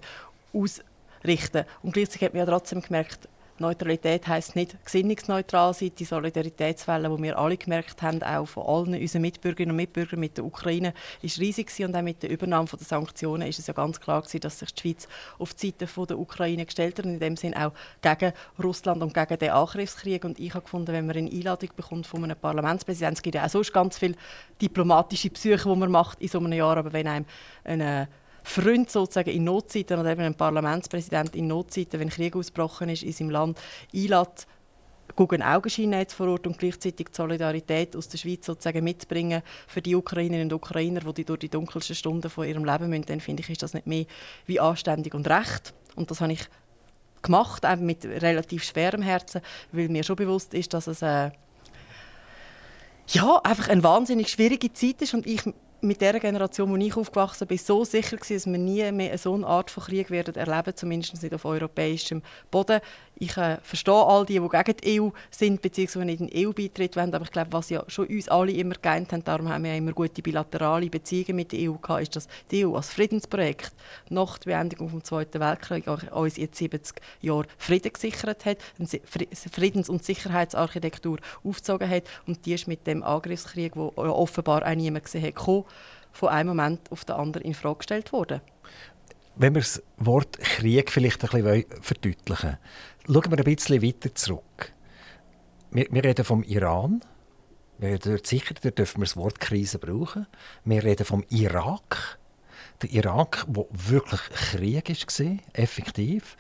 ausrichten Und gleichzeitig hat man ja trotzdem gemerkt, Neutralität heißt nicht gesinnungsneutral sein. Die Solidaritätswelle, die wir alle gemerkt haben, auch von allen unseren Mitbürgerinnen und Mitbürgern mit der Ukraine, ist riesig gewesen. und auch mit der Übernahme der Sanktionen ist es ja ganz klar gewesen, dass sich die Schweiz auf die Seite der Ukraine gestellt hat und in dem Sinn auch gegen Russland und gegen den Angriffskrieg. Und ich habe gefunden, wenn man eine Einladung bekommt von einem Parlamentspräsidenten, es gibt ja auch sonst ganz viele diplomatische Psyche, die man macht in so einem Jahr, aber wenn einem eine Freund sozusagen in Notzeiten oder eben ein Parlamentspräsident in Notzeiten, wenn Krieg ausgebrochen ist in seinem Land, einlädt, gucken Augenschein vor Ort und gleichzeitig die Solidarität aus der Schweiz sozusagen mitbringen für die Ukrainerinnen und Ukrainer, die durch die dunkelsten Stunden von ihrem Leben müssen, dann finde ich, ist das nicht mehr wie anständig und recht. Und das habe ich gemacht, auch mit relativ schwerem Herzen, weil mir schon bewusst ist, dass es äh, ja, einfach eine wahnsinnig schwierige Zeit ist und ich mit der Generation, wo ich aufgewachsen bin, so sicher gewesen, dass wir nie mehr so eine Art von Krieg werden erleben, zumindest nicht auf europäischem Boden. Ich äh, verstehe all die, die gegen die EU sind, beziehungsweise nicht in die EU beitreten wollen, aber ich glaube, was ja schon uns alle immer geeint haben, darum haben wir ja immer gute bilaterale Beziehungen mit der EU gehabt, ist, dass die EU als Friedensprojekt nach der Beendigung des Zweiten Weltkriegs uns jetzt 70 Jahre Frieden gesichert hat, eine Friedens- und Sicherheitsarchitektur aufgezogen hat und die ist mit dem Angriffskrieg, wo offenbar auch niemand gesehen hat, gekommen, von einem Moment auf den anderen in Frage gestellt worden. Wenn wir das Wort Krieg vielleicht ein bisschen verdeutlichen wollen, schauen wir ein bisschen weiter zurück. Wir, wir reden vom Iran Wir reden dort sicher, da dürfen wir das Wort Krise brauchen. Wir reden vom Irak der Irak, wo wirklich Krieg war, effektiv,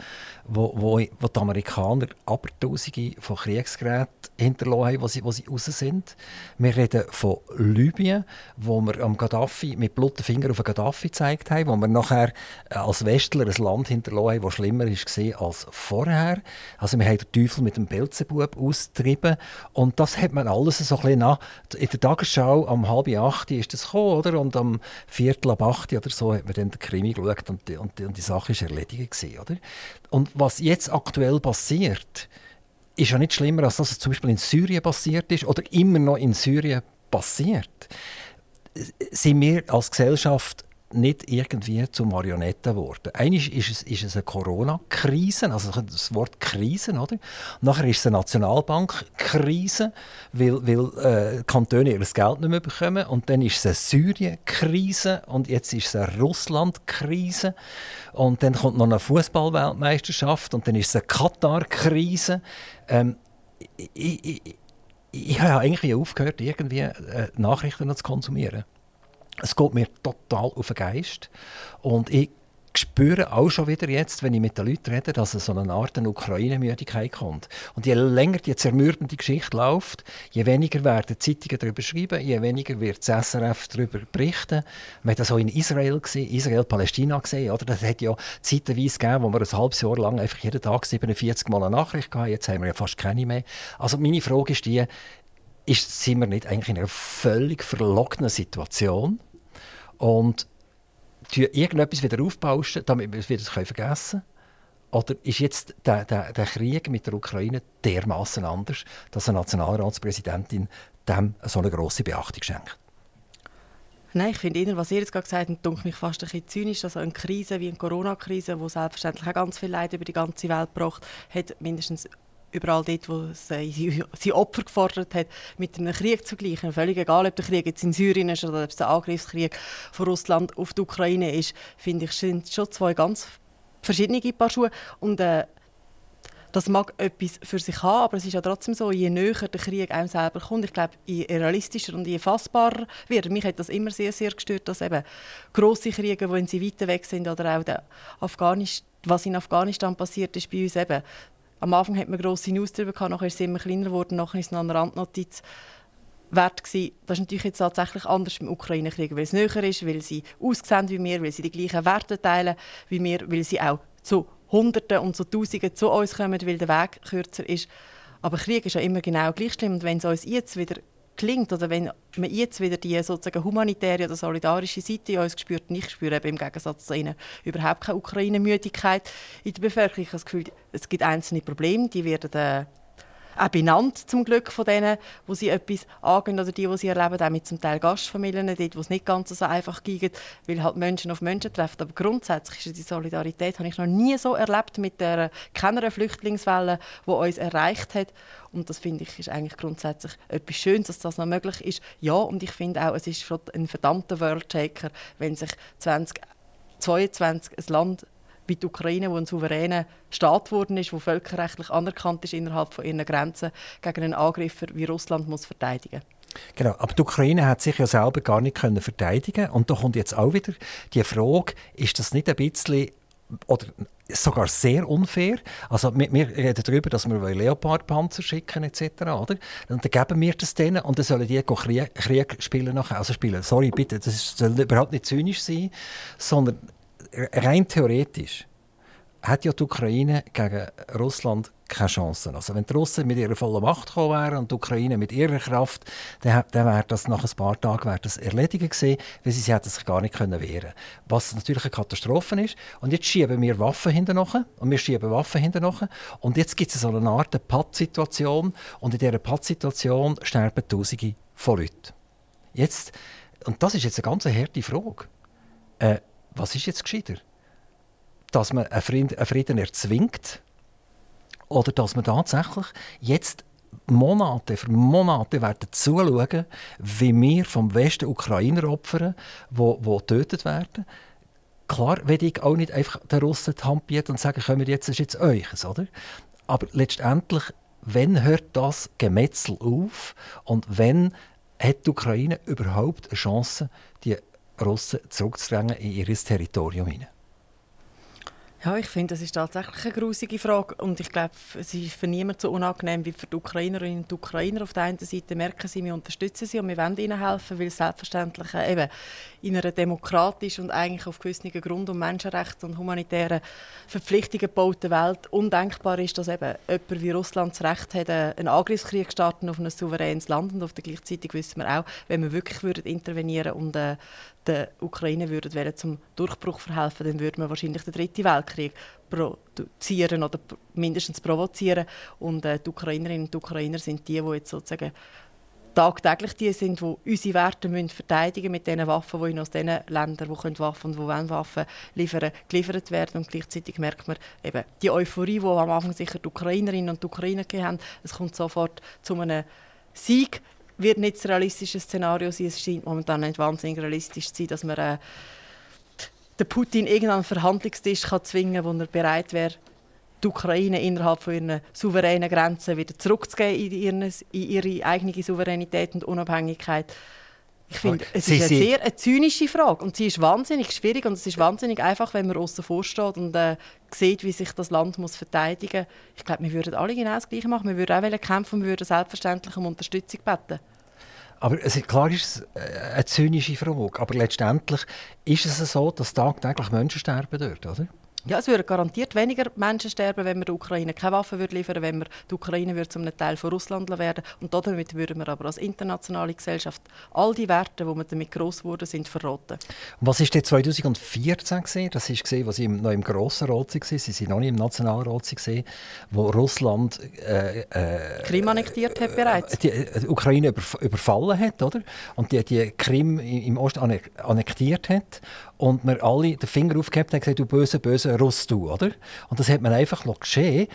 wo, wo, wo die Amerikaner Abertausende von Kriegsgeräten hinterlassen haben, wo sie, wo sie raus sind. Wir reden von Libyen, wo wir am Gaddafi mit blutigen Fingern auf Gaddafi gezeigt haben, wo wir nachher äh, als Westler ein Land hinterlassen haben, das schlimmer war als vorher. Also wir haben den Teufel mit dem Belzebub austrieben und das hat man alles so ein bisschen nach. In der Tagesschau am halb acht ist das gekommen, oder? und am viertel ab acht oder so hat man dann den Krimi geschaut und die, und die, und die Sache war erledigt. Oder? Und was jetzt aktuell passiert, ist ja nicht schlimmer, als dass es zum Beispiel in Syrien passiert ist oder immer noch in Syrien passiert. Sind wir als Gesellschaft nicht irgendwie zu Marionetten geworden. Einmal ist es, ist es eine Corona-Krise, also das Wort Krise, oder? Nachher ist es eine Nationalbank-Krise, weil, weil äh, Kantone ihr Geld nicht mehr bekommen. Und dann ist es eine Syrien-Krise und jetzt ist es eine Russland-Krise. Und dann kommt noch eine Fußball-Weltmeisterschaft und dann ist es eine Katar-Krise. Ähm, ich, ich, ich, ich habe eigentlich aufgehört, irgendwie äh, Nachrichten zu konsumieren. Es geht mir total auf den Geist. Und ich spüre auch schon wieder jetzt, wenn ich mit den Leuten rede, dass es so eine Art Ukraine-Müdigkeit kommt. Und je länger die zermürbende Geschichte läuft, je weniger werden Zeitungen darüber schreiben, je weniger wird das SRF darüber berichten. Man hat das auch in Israel gesehen, Israel-Palästina gesehen, oder? Das hat ja zeitweise gegeben, wo wir ein halbes Jahr lang einfach jeden Tag 47 Mal eine Nachricht hatten. Jetzt haben wir ja fast keine mehr. Also meine Frage ist die, ist, sind wir nicht eigentlich in einer völlig verlockenen Situation und irgendetwas wieder aufbauschen, damit wir es wieder vergessen können? Oder ist jetzt der, der, der Krieg mit der Ukraine dermaßen anders, dass eine Nationalratspräsidentin dem so eine grosse Beachtung schenkt? Nein, ich finde, was ihr jetzt gerade gesagt habt, dunkelt mich fast ein bisschen zynisch. Also eine Krise wie eine Corona-Krise, die selbstverständlich auch ganz viel Leid über die ganze Welt gebracht hat, mindestens überall dort, wo sie, sie Opfer gefordert hat, mit einem Krieg zu gleichen. Völlig egal, ob der Krieg jetzt in Syrien ist oder ob es der Angriffskrieg von Russland auf die Ukraine ist, finde ich, sind schon zwei ganz verschiedene Paar Schuhe. Und äh, das mag etwas für sich haben, aber es ist ja trotzdem so, je näher der Krieg einem selber kommt, ich glaube, je realistischer und je fassbarer wird. Mich hat das immer sehr, sehr gestört, dass eben grosse Kriege, wenn sie weiter weg sind, oder auch der Afghanistan was in Afghanistan passiert ist bei uns eben, am Anfang hat man grosse News darüber gehabt, nachher es immer kleiner geworden, nachher ist es noch eine Randnotiz wert gewesen. Das ist natürlich jetzt tatsächlich anders im Ukraine-Krieg, weil es näher ist, weil sie aussehen wie wir, weil sie die gleichen Werte teilen wie wir, weil sie auch zu Hunderten und zu Tausenden zu uns kommen, weil der Weg kürzer ist. Aber Krieg ist ja immer genau gleich schlimm. Und wenn es uns jetzt wieder gelingt oder wenn man jetzt wieder die sozusagen humanitäre oder solidarische Seite in uns spürt, nicht spüre eben im Gegensatz zu ihnen überhaupt keine Ukraine-Müdigkeit in der Bevölkerung. Ich habe das Gefühl, es gibt einzelne Probleme, die werden äh, auch benannt zum Glück von denen, wo sie etwas angehen oder die, die sie erleben, auch mit zum Teil Gastfamilien, dort, wo es nicht ganz so einfach geht, weil halt Menschen auf Menschen treffen. Aber grundsätzlich ist die Solidarität, habe ich noch nie so erlebt mit der keiner Flüchtlingswelle, die uns erreicht hat. Und das finde ich ist eigentlich grundsätzlich etwas Schönes, dass das noch möglich ist. Ja, und ich finde auch, es ist schon ein verdammter World Shaker, wenn sich 2022 ein Land wie die Ukraine, wo ein souveräner Staat geworden ist, wo völkerrechtlich anerkannt ist innerhalb von ihren Grenzen, gegen einen Angreifer wie Russland muss verteidigen Genau, aber die Ukraine hat sich ja selber gar nicht können verteidigen und da kommt jetzt auch wieder die Frage, ist das nicht ein bisschen oder sogar sehr unfair. Also wir, wir reden darüber, dass wir Leopardpanzer schicken etc. Oder? Und dann geben wir das denen und dann sollen die Krieg, Krieg spielen nachher. Also spielen. Sorry, bitte, das soll überhaupt nicht zynisch sein, sondern rein theoretisch hat ja die Ukraine gegen Russland keine Chance. Also wenn die Russen mit ihrer vollen Macht gekommen wären und die Ukraine mit ihrer Kraft, dann, dann wäre das nach ein paar Tagen das erledigt gewesen, weil sie, sie hätten sich gar nicht können wehren Was natürlich eine Katastrophe ist. Und jetzt schieben wir Waffen hinterher und wir schieben Waffen hinterher und jetzt gibt es so eine Art Pattsituation und in dieser Pattsituation sterben Tausende von Leuten. Jetzt, und das ist jetzt eine ganz harte Frage. Äh, was ist jetzt gescheiter? Dass man einen Frieden, einen Frieden erzwingt oder dass man tatsächlich jetzt Monate für Monate werden zuschauen, wie wir vom Westen Ukrainer opfern, die, die getötet werden. Klar will ich auch nicht einfach den Russen die Hand bieten und sagen, wir jetzt, ist jetzt euch? Aber letztendlich wann hört das Gemetzel auf und wann hat die Ukraine überhaupt eine Chance, die Russen zurückzudrängen in ihr Territorium hinein? Ja, ich finde, das ist tatsächlich eine grusige Frage und ich glaube, es ist für niemanden so unangenehm wie für die Ukrainerinnen und Ukrainer. Auf der einen Seite merken sie, wir unterstützen sie und wir wollen ihnen helfen, weil selbstverständlich eben in einer demokratischen und eigentlich auf gewissen Grund- und Menschenrechts- und humanitären Verpflichtungen gebauten Welt undenkbar ist, dass eben jemand wie Russland das Recht hat, einen Angriffskrieg starten auf ein souveränes Land und auf der gleichzeitig wissen wir auch, wenn wir wirklich würden intervenieren und äh, der Ukraine würden zum Durchbruch verhelfen, dann würde man wahrscheinlich den dritten Weltkrieg produzieren oder mindestens provozieren. Und äh, die Ukrainerinnen und Ukrainer sind die, die jetzt sozusagen tagtäglich die sind, die unsere Werte müssen verteidigen mit den Waffen, die aus den Ländern, die Waffen und die wollen Waffen liefern, geliefert werden. Und gleichzeitig merkt man eben die Euphorie, die am Anfang sicher die Ukrainerinnen und Ukrainer haben. Es kommt sofort zu einem Sieg wird nicht das realistische Szenario sein. Es scheint momentan nicht wahnsinnig realistisch zu sein, dass man äh, den Putin irgendeinen Verhandlungstisch kann zwingen kann, wo er bereit wäre, die Ukraine innerhalb von ihren souveränen Grenzen wieder zurückzugeben in, ihren, in ihre eigene Souveränität und Unabhängigkeit. Ich finde, es ist eine sehr eine zynische Frage und sie ist wahnsinnig schwierig und es ist wahnsinnig einfach, wenn man außen vorsteht und äh, sieht, wie sich das Land muss verteidigen muss. Ich glaube, wir würden alle genau das Gleiche machen. Wir würden auch kämpfen und wir würden selbstverständlich um Unterstützung bitten. Aber es ist, klar ist es äh, eine zynische Frage, aber letztendlich ist es so, dass tagtäglich Menschen sterben dort, oder? Ja, es würden garantiert weniger Menschen sterben, wenn wir der Ukraine keine Waffen würde liefern wenn wir die Ukraine würde zum Teil von Russland werden und damit würden wir aber als internationale Gesellschaft all die Werte, die wir damit gross geworden sind, verroten. Was war 2014 gewesen? Das war gesehen, als Sie noch im Grossen Rat waren. Sie waren noch nicht im Nationalrat gewesen, wo Russland äh, äh, Krim annektiert hat bereits. Die, äh, die Ukraine über, überfallen hat, oder? Und die, die Krim im Osten annektiert hat und wir alle den Finger aufgehabt und gesagt, du böse, böse Russ, du, oder? Und das hat man einfach geschehen.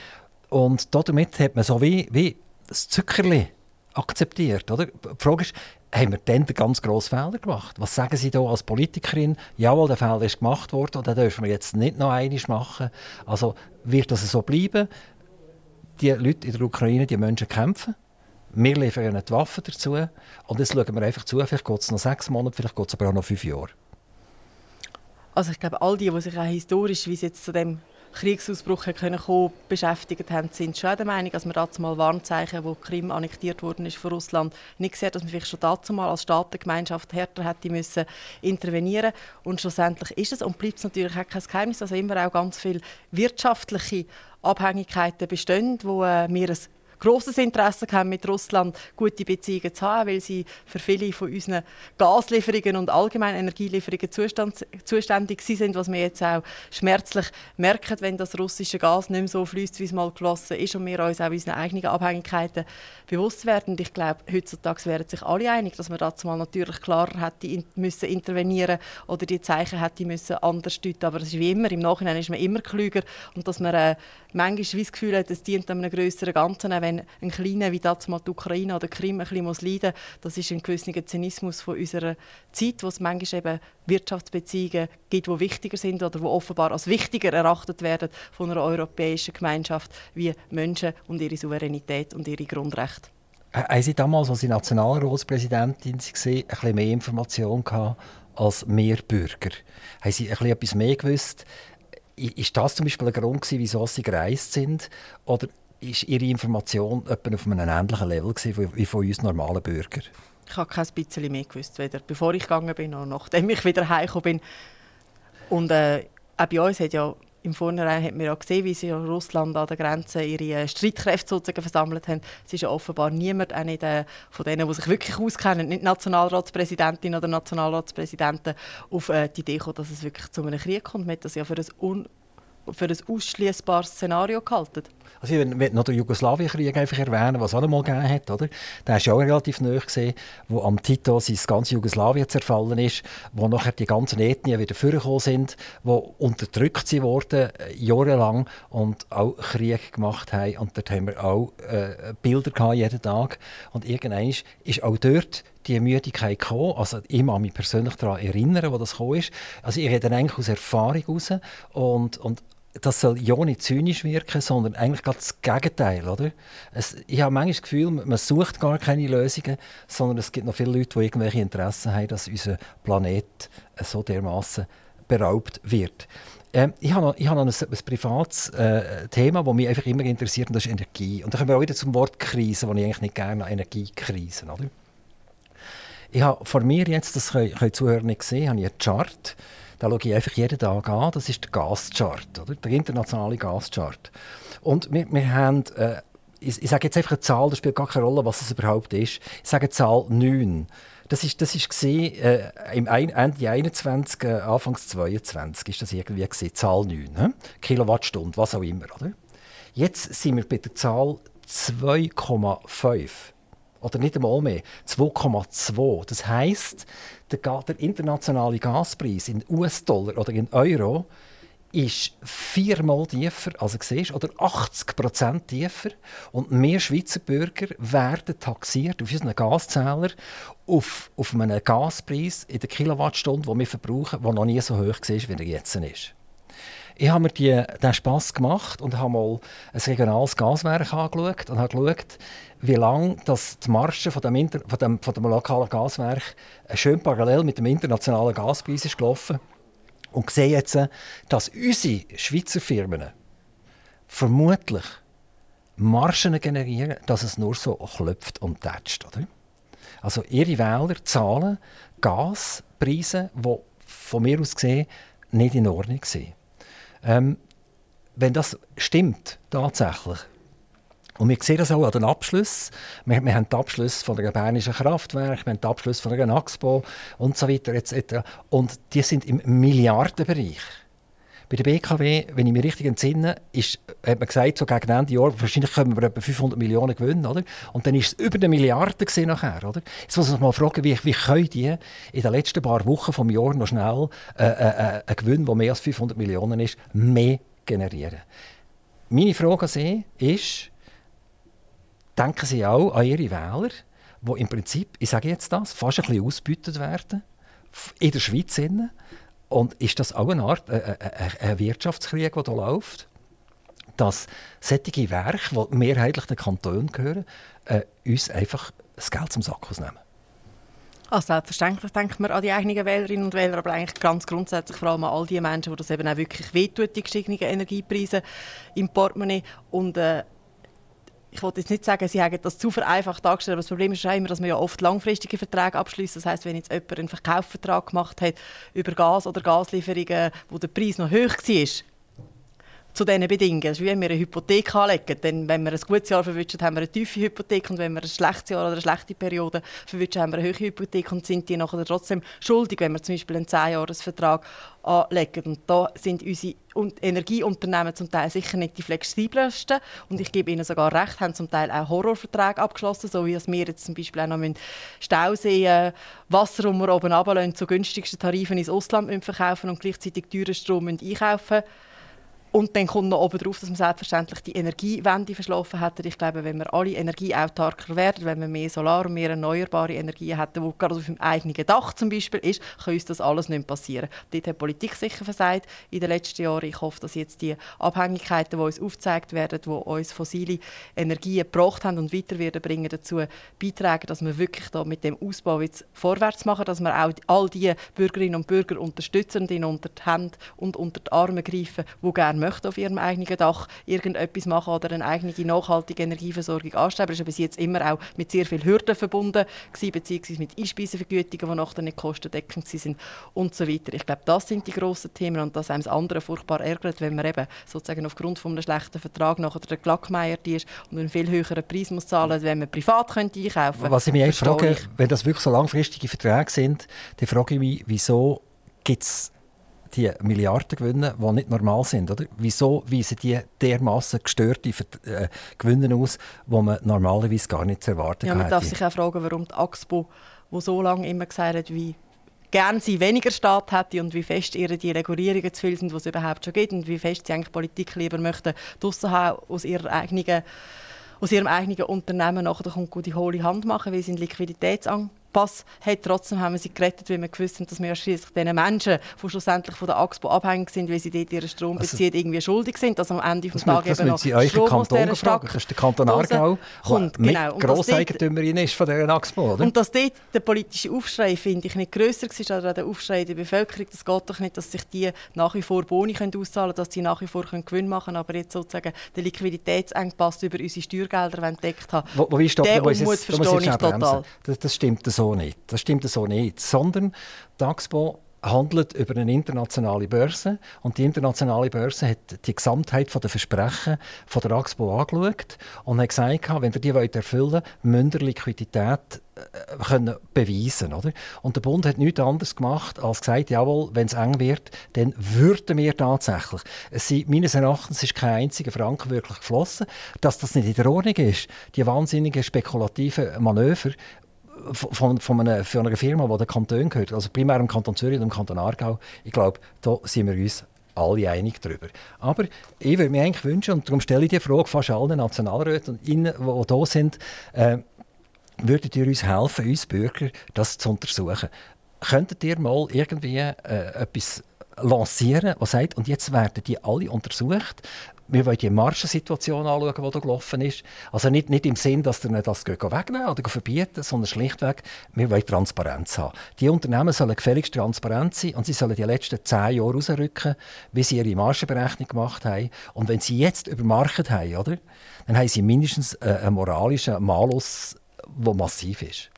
Und damit hat man so wie, wie das Zuckerli akzeptiert, oder? Die Frage ist, haben wir dann den ganz grossen Fehler gemacht? Was sagen Sie da als Politikerin? Jawohl, der Fehler ist gemacht worden und den dürfen wir jetzt nicht noch einmal machen. Also wird das so bleiben? Die Leute in der Ukraine, die Menschen kämpfen. Wir liefern ihnen die Waffen dazu. Und jetzt schauen wir einfach zu. Vielleicht geht es noch sechs Monate, vielleicht geht es aber auch noch fünf Jahre. Also ich glaube, all die, die sich auch historisch, wie sie jetzt zu dem Kriegsausbruch können kommen, beschäftigt haben, sind schon der Meinung, dass man dazu mal Warnzeichen, wo Krim annektiert worden ist von Russland, nicht sieht, dass man vielleicht schon dazu mal als Staatengemeinschaft härter hätte müssen intervenieren. Und schlussendlich ist es und bleibt es natürlich auch kein Geheimnis, dass immer auch ganz viele wirtschaftliche Abhängigkeiten bestehen, wo äh, wir ein grosses Interesse haben, mit Russland gute Beziehungen zu haben, weil sie für viele von unseren Gaslieferungen und allgemein Energielieferungen zustand, zuständig sind, was wir jetzt auch schmerzlich merken, wenn das russische Gas nicht mehr so fließt, wie es mal geflossen ist und wir uns auch unseren eigenen Abhängigkeiten bewusst werden. Und ich glaube, heutzutage wären sich alle einig, dass man dazu mal natürlich klarer hätte in, müssen intervenieren oder die Zeichen hätte müssen anders deuten. Aber es ist wie immer, im Nachhinein ist man immer klüger und dass man äh, manchmal das Gefühl hat, es dient einem größeren Ganzen, wenn ein Kleiner wie das mal die Ukraine oder Krim ein bisschen muss leiden. Das ist ein gewisser Zynismus von unserer Zeit, wo es manchmal eben Wirtschaftsbeziehungen gibt, die wichtiger sind oder die offenbar als wichtiger erachtet werden von einer europäischen Gemeinschaft wie Menschen und ihre Souveränität und ihre Grundrechte. Haben Sie damals, als Sie Nationalratspräsidentin waren, ein bisschen mehr Informationen gehabt als mehr Bürger? Haben Sie ein bisschen etwas mehr gewusst? Ist das zum Beispiel ein Grund, wieso Sie gereist sind? Oder ist Ihre Information etwa auf einem ähnlichen Level wie von uns normalen Bürgern? Ich habe kein bisschen mehr gewusst, weder bevor ich gegangen bin noch nachdem ich wieder heimgekommen bin. Und äh, auch bei uns hat ja im Vornherein hat man ja gesehen, wie sie in Russland an der Grenze ihre äh, Streitkräfte sozusagen versammelt haben. Es ist ja offenbar niemand, auch nicht äh, von denen, die sich wirklich auskennen, nicht Nationalratspräsidentin oder Nationalratspräsidenten, auf äh, die Idee gekommen, dass es wirklich zu einem Krieg kommt. Man hat das ja für ein, un für ein ausschließbares Szenario gehalten. Also ich will noch den Jugoslawienkrieg einfach erwähnen, was auch einmal gegeben hat. Oder? Der ist ja auch relativ nahe gesehen, wo am Tito sein ganze Jugoslawien zerfallen ist, wo nachher die ganzen Ethnien wieder vorgekommen sind, wo unterdrückt wurden, äh, jahrelang und auch Krieg gemacht haben. Und dort haben wir auch äh, Bilder gehabt, jeden Tag. Und irgendwann ist auch dort die Müdigkeit gekommen. Also ich kann mich persönlich daran erinnern, wo das gekommen ist. Also ich rede eigentlich aus Erfahrung heraus und, und das soll ja nicht zynisch wirken, sondern eigentlich gerade das Gegenteil. Oder? Es, ich habe manchmal das Gefühl, man sucht gar keine Lösungen, sondern es gibt noch viele Leute, die irgendwelche Interessen haben, dass unser Planet so dermaßen beraubt wird. Ähm, ich habe noch, ich habe noch ein, ein privates äh, Thema, das mich einfach immer interessiert, und das ist Energie. Und da kommen wir auch wieder zum Wort Krise, das ich eigentlich nicht gerne habe, Energiekrise. Oder? Ich habe vor mir jetzt, das können, können Zuhörer nicht sehen, habe ich einen Chart, da schaue ich einfach jeden Tag an. Das ist der Gaschart, oder? der internationale Gaschart. Und wir, wir haben, äh, ich, ich, sage jetzt einfach eine Zahl, das spielt gar keine Rolle, was es überhaupt ist. Ich sage Zahl 9. Das ist, das ist gesehen, äh, im Ende 21, äh, Anfangs 22 ist das irgendwie gesehen, Zahl 9, he? Kilowattstunde, was auch immer, oder? Jetzt sind wir bei der Zahl 2,5 oder nicht einmal mehr 2,2. Das heißt, der, der internationale Gaspreis in US-Dollar oder in Euro ist viermal tiefer, also siehst, oder 80 Prozent tiefer. Und mehr Schweizer Bürger werden taxiert auf unseren Gaszähler auf, auf einen Gaspreis in der Kilowattstunde, den wir verbrauchen, der noch nie so hoch war, wie er jetzt ist. Ich habe mir die, den Spass gemacht und habe mal ein regionales Gaswerk angeschaut und habe geschaut, wie lange das die Marge von dem, Inter von dem, von dem lokalen Gaswerk schön parallel mit dem internationalen Gaspreis ist gelaufen und sehe jetzt, dass unsere Schweizer Firmen vermutlich Margen generieren, dass es nur so klopft und tätscht. Oder? Also ihre Wähler zahlen Gaspreise, die von mir aus gesehen nicht in Ordnung sind. Ähm, wenn das stimmt, tatsächlich, und wir sehen das auch an den Abschlüssen. Wir, wir haben den Abschluss von der Bernischen Kraftwerk, wir haben den Abschluss von der Naxpo und so weiter etc. Und die sind im Milliardenbereich. Bei der BKW, wenn ich mich richtig entsinne, ist, hat man gesagt, so gegen Ende Jahr, wahrscheinlich können wir etwa 500 Millionen gewinnen, oder? Und dann ist es über eine Milliarde nachher, oder? Jetzt muss man mal fragen, wie, wie können die in den letzten paar Wochen vom Jahr noch schnell äh, äh, äh einen Gewinn, der mehr als 500 Millionen ist, mehr generieren? Meine Frage an Sie ist, denken Sie auch an Ihre Wähler, die im Prinzip, ich sage jetzt das, fast ein bisschen ausgebeutet werden, in der Schweiz. Und ist das auch eine Art äh, äh, ein Wirtschaftskrieg, der hier läuft? Dass solche Werke, die mehrheitlich den Kantonen gehören, äh, uns einfach das Geld zum Sack ausnehmen? Also selbstverständlich denkt man an die eigenen Wählerinnen und Wähler, aber eigentlich ganz grundsätzlich vor allem an all die Menschen, die das eben auch wirklich wehtut, die gestiegenen Energiepreise im Portemonnaie. Und äh, ich wollte jetzt nicht sagen, Sie haben das zu vereinfacht dargestellt, aber das Problem ist immer, dass man ja oft langfristige Verträge abschließt. Das heißt, wenn jetzt jemand einen Verkaufsvertrag gemacht hat über Gas oder Gaslieferungen, wo der Preis noch hoch war, zu diesen Bedingungen. Das ist wie wenn wir eine Hypothek anlegen. Denn wenn wir ein gutes Jahr verwünschen, haben wir eine tiefe Hypothek und wenn wir ein schlechtes Jahr oder eine schlechte Periode verwünschen, haben wir eine hohe Hypothek und sind die nachher trotzdem schuldig, wenn wir zum Beispiel einen 10-Jahres-Vertrag anlegen. Und da sind unsere Energieunternehmen zum Teil sicher nicht die flexibelsten und ich gebe ihnen sogar recht, haben zum Teil auch Horrorverträge abgeschlossen, so wie wir jetzt zum Beispiel auch noch Stausee äh, Wasser, das wir oben runterlassen, zu günstigsten Tarifen ins Ausland verkaufen und gleichzeitig teuren Strom einkaufen müssen und dann kommt noch oben drauf, dass man selbstverständlich die Energiewende verschlafen hat. Ich glaube, wenn wir alle energieautarker werden, wenn wir mehr Solar und mehr erneuerbare Energien hätten, die gerade auf dem eigenen Dach zum Beispiel ist, kann uns das alles nicht passieren. Dort hat die Politik sicher versagt in den letzten Jahren. Ich hoffe, dass jetzt die Abhängigkeiten, die uns aufgezeigt werden, die uns fossile Energien gebracht haben und weiter werden bringen, dazu beitragen, dass wir wirklich da mit dem Ausbau jetzt vorwärts machen, dass wir auch all die Bürgerinnen und Bürger unterstützen ihnen unter die Hände und unter die Arme greifen, die gerne möchten auf ihrem eigenen Dach irgendetwas machen oder eine eigene nachhaltige Energieversorgung anstreben. Das war bis jetzt immer auch mit sehr vielen Hürden verbunden gewesen, beziehungsweise mit Einspeisevergütungen, die nachher nicht kostendeckend sind und so weiter. Ich glaube, das sind die grossen Themen und das einem das andere furchtbar ärgert, wenn man eben sozusagen aufgrund von einem schlechten Vertrag nachher der Glackmeier ist und einen viel höheren Preis muss zahlen, wenn man privat könnte einkaufen könnte. Was ich mich frage, ich. wenn das wirklich so langfristige Verträge sind, dann frage ich mich, wieso gibt es die Milliarden gewinnen, die nicht normal sind. Oder? Wieso weisen die dermaßen gestörte äh, Gewinne aus, die man normalerweise gar nicht zu erwarten ja, Man darf sich auch fragen, warum die AXPO, die so lange immer gesagt hat, wie gern sie weniger Staat hätte und wie fest ihre die Regulierungen zu viel sind, die es überhaupt schon gibt und wie fest sie eigentlich Politik lieber möchten, draussen haben aus ihrer eigenen aus ihrem eigenen Unternehmen nachher kommt die hohle Hand machen, weil sie einen Liquiditätsengpass Pass hat. Trotzdem haben wir sie gerettet, weil wir gewusst haben, dass wir ja schließlich den Menschen, die schlussendlich von der AXPO abhängig sind, weil sie dort ihren Strom also, beziehen, irgendwie schuldig sind, dass am Ende des Tages eben noch Sie Strom Kanton aus Stadt Das ist der Kanton Aargau, der genau. Grosseigentümerin ist von dieser AXPO, oder? Und dass dort der politische Aufschrei, finde ich, nicht grösser war als der Aufschrei der Bevölkerung. Das geht doch nicht, dass sich die nach wie vor Boni können auszahlen können, dass sie nach wie vor Gewinn machen können, aber jetzt sozusagen den Liquiditätsengpass über unsere Steuergelder entdeckt haben. Wo, wo ist den Unmut verstehe ich total. Das, das stimmt so nicht. Das stimmt so nicht. Sondern die Axpo handelt über eine internationale Börse und die internationale Börse hat die Gesamtheit der Versprechen von der Axpo angeschaut und hat gesagt, wenn ihr die erfüllen wollt, müsst ihr Liquidität äh, können beweisen oder? Und der Bund hat nichts anderes gemacht, als gesagt, jawohl, wenn es eng wird, dann würden wir tatsächlich. Es sind, meines Erachtens ist kein einziger Franken wirklich geflossen. Dass das nicht in der Ordnung ist, die wahnsinnigen spekulativen Manöver, von, von, einer, von einer Firma, die der Kanton gehört, also primär im Kanton Zürich und im Kanton Aargau, ich glaube, da sind wir uns alle einig darüber. Aber ich würde mir eigentlich wünschen, und darum stelle ich die Frage fast allen Nationalräten, die hier sind, äh, würdet ihr uns helfen, uns Bürger, das zu untersuchen? Könntet ihr mal irgendwie äh, etwas lancieren, was sagt, und jetzt werden die alle untersucht wir wollen die Marschensituation anschauen, die da gelaufen ist. Also nicht, nicht im Sinn, dass wir das wegnehmen oder verbieten, sondern schlichtweg, wir wollen Transparenz haben. Die Unternehmen sollen gefälligst transparent sein und sie sollen die letzten zehn Jahre rausrücken, wie sie ihre Margenberechnung gemacht haben. Und wenn sie jetzt übermarkt haben, oder, dann haben sie mindestens äh, einen moralischen Malus, der massiv ist.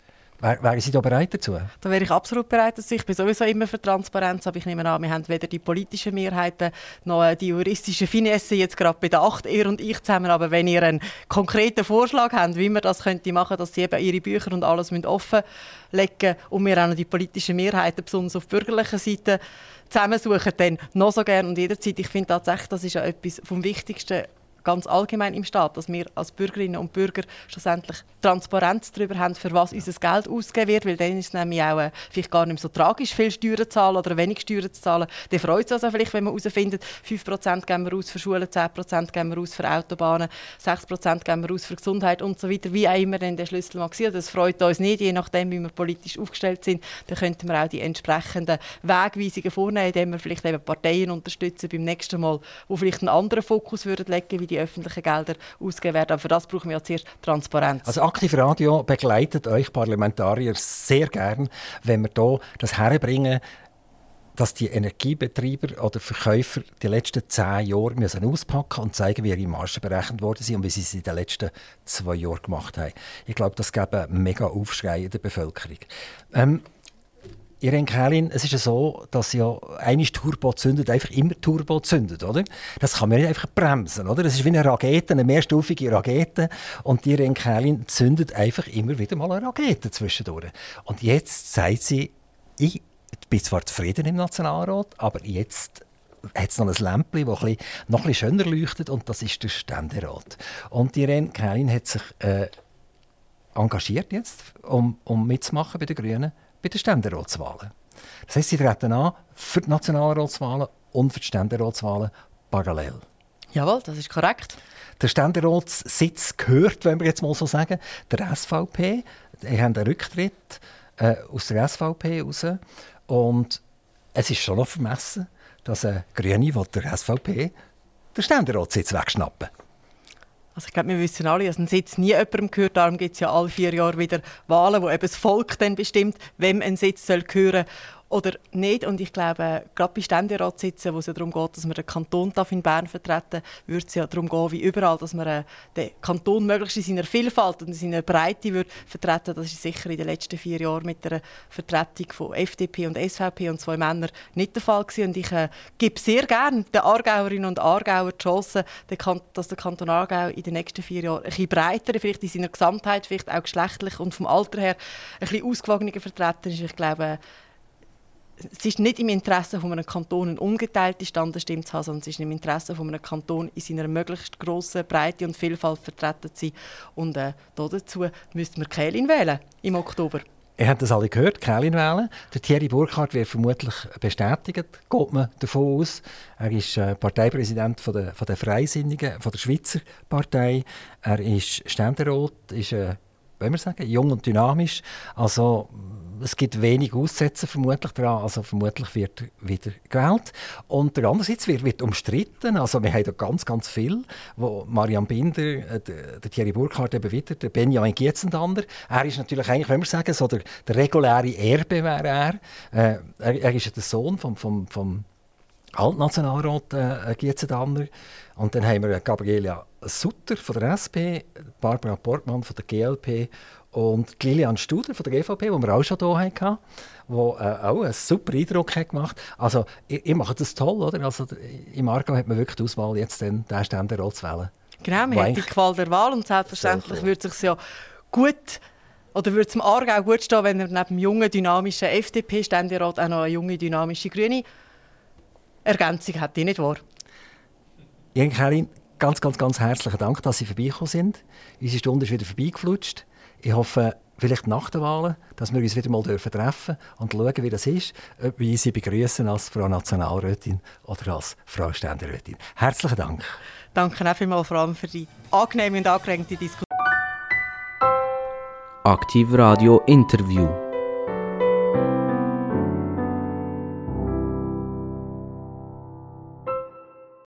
Wären Sie da bereit dazu? Da wäre ich absolut bereit dazu. Ich bin sowieso immer für Transparenz, aber ich nehme an, wir haben weder die politischen Mehrheiten noch die juristischen Finesse jetzt gerade bedacht, ihr und ich zusammen. Aber wenn ihr einen konkreten Vorschlag habt, wie man das könnte machen, dass sie eben ihre Bücher und alles offenlegen und wir auch noch die politischen Mehrheiten, besonders auf bürgerlicher Seite, zusammensuchen, dann noch so gerne und jederzeit. Ich finde tatsächlich, das ist ja etwas vom Wichtigsten ganz allgemein im Staat, dass wir als Bürgerinnen und Bürger schlussendlich Transparenz darüber haben, für was unser Geld ausgegeben wird, weil dann ist es nämlich auch äh, vielleicht gar nicht mehr so tragisch, viel Steuern zu zahlen oder wenig Steuern zu zahlen. Dann freut es also vielleicht, wenn man herausfindet, 5% geben wir aus für Schulen, 10% geben wir aus für Autobahnen, 6% geben wir aus für Gesundheit und so weiter, wie auch immer denn der Schlüssel mag sein. Das freut uns nicht, je nachdem, wie wir politisch aufgestellt sind. Dann könnten wir auch die entsprechenden Wegweisungen vornehmen, indem wir vielleicht eben Parteien unterstützen beim nächsten Mal, wo vielleicht einen anderen Fokus würden legen, wie die öffentlichen Gelder ausgegeben werden. Aber für das brauchen wir ja zuerst Transparenz. Also Aktiv Radio begleitet euch Parlamentarier sehr gern, wenn wir hier das herbringen, dass die Energiebetreiber oder Verkäufer die letzten zehn Jahre müssen auspacken und zeigen, wie ihre Margen berechnet worden sind und wie sie es in den letzten zwei Jahren gemacht haben. Ich glaube, das gibt einen mega Aufschrei in der Bevölkerung. Ähm, Irene Kählin, es ist ja so, dass ja eine Turbo zündet, einfach immer Turbo zündet, oder? Das kann man nicht einfach bremsen, oder? Das ist wie eine Rakete, eine mehrstufige Rakete und Irene Kählin zündet einfach immer wieder mal eine Rakete zwischendurch. Und jetzt sagt sie, ich bin zwar zufrieden im Nationalrat, aber jetzt hat es noch ein Lämpchen, das noch ein schöner leuchtet und das ist der Ständerat. Und Irene Kählin hat sich äh, engagiert jetzt, um, um mitzumachen bei den Grünen bei den Ständeratswahlen. Das heisst, sie treten an für die Nationalratswahlen und für die Ständeratswahlen parallel. Jawohl, das ist korrekt. Der Ständeratssitz gehört, wenn wir jetzt mal so sagen, der SVP. Die haben einen Rücktritt äh, aus der SVP raus. Und es ist schon noch vermessen, dass ein Grüne der SVP den Ständeratssitz wegschnappen also ich glaube, wir wissen alle, dass ein Sitz nie jemandem gehört. Darum gibt es ja alle vier Jahre wieder Wahlen, wo eben das Volk dann bestimmt, wem ein Sitz soll gehören oder nicht. Und ich glaube, gerade bei Ständeratssitzen, wo es ja darum geht, dass man den Kanton in Bern vertreten würde es ja darum gehen, wie überall, dass man äh, den Kanton möglichst in seiner Vielfalt und in seiner Breite würde vertreten Das ist sicher in den letzten vier Jahren mit der Vertretung von FDP und SVP und zwei Männern nicht der Fall gewesen. Und ich äh, gebe sehr gerne den Aargauerinnen und Aargauer die Chance, dass der Kanton Aargau in den nächsten vier Jahren ein bisschen breiter, vielleicht in seiner Gesamtheit, vielleicht auch geschlechtlich und vom Alter her ein bisschen ausgewogener vertreten ist. Ich glaube, es ist nicht im Interesse von einem Kanton eine ungeteilte Standesstimme zu haben, sondern es ist im Interesse von einem Kanton in seiner möglichst grossen Breite und Vielfalt vertreten zu sein. Und äh, dazu müssten wir Kählin wählen im Oktober. Ihr habt das alle gehört, Kählin wählen. Der Thierry Burkhardt wird vermutlich bestätigt, geht man davon aus. Er ist äh, Parteipräsident von der, von der Freisinnigen, von der Schweizer Partei. Er ist Ständerat, ist äh, wenn wir sagen, jung und dynamisch. Also es gibt wenig Aussätze vermutlich daran, also vermutlich wird wieder gewählt. Und der andere Seite wird, wird umstritten, also wir haben da ganz, ganz viel, wo Marian Binder, äh, der, Thierry Burkhardt eben wieder, der Benjamin Gietzendander, er ist natürlich eigentlich, wenn wir sagen, so der, der reguläre Erbe wäre er. Äh, er, er ist ja der Sohn vom, vom, vom Altnationalrat äh, Gietzendander. Und dann haben wir Gabriela Sutter von der SP, Barbara Portmann von der GLP und Lilian Studer von der GVP, die wir auch schon hier hatten, die äh, auch einen super Eindruck hat gemacht Also, ich, ich mache das toll, oder? Also, Im Aargau hat man wirklich die Auswahl, jetzt den, den Ständerat zu wählen. Genau, man hat die Qual der Wahl und selbstverständlich würde es sich ja gut oder würde es dem Aargau gut stehen, wenn er neben dem jungen, dynamischen FDP-Ständerat auch noch eine junge, dynamische Grüne Ergänzung hätte, nicht wahr? Jürgen Kerin, ganz, ganz, ganz herzlichen Dank, dass Sie vorbeigekommen sind. Unsere Stunde ist wieder vorbeigeflutscht. Ich hoffe, vielleicht nach den Wahlen, dass wir uns wieder mal treffen dürfen und schauen, wie das ist, ob wir Sie begrüßen als Frau Nationalrätin oder als Frau Ständerätin. Herzlichen Dank. Danke auch vielmals vor allem für die angenehme und angeregte Diskussion. Aktiv Radio Interview.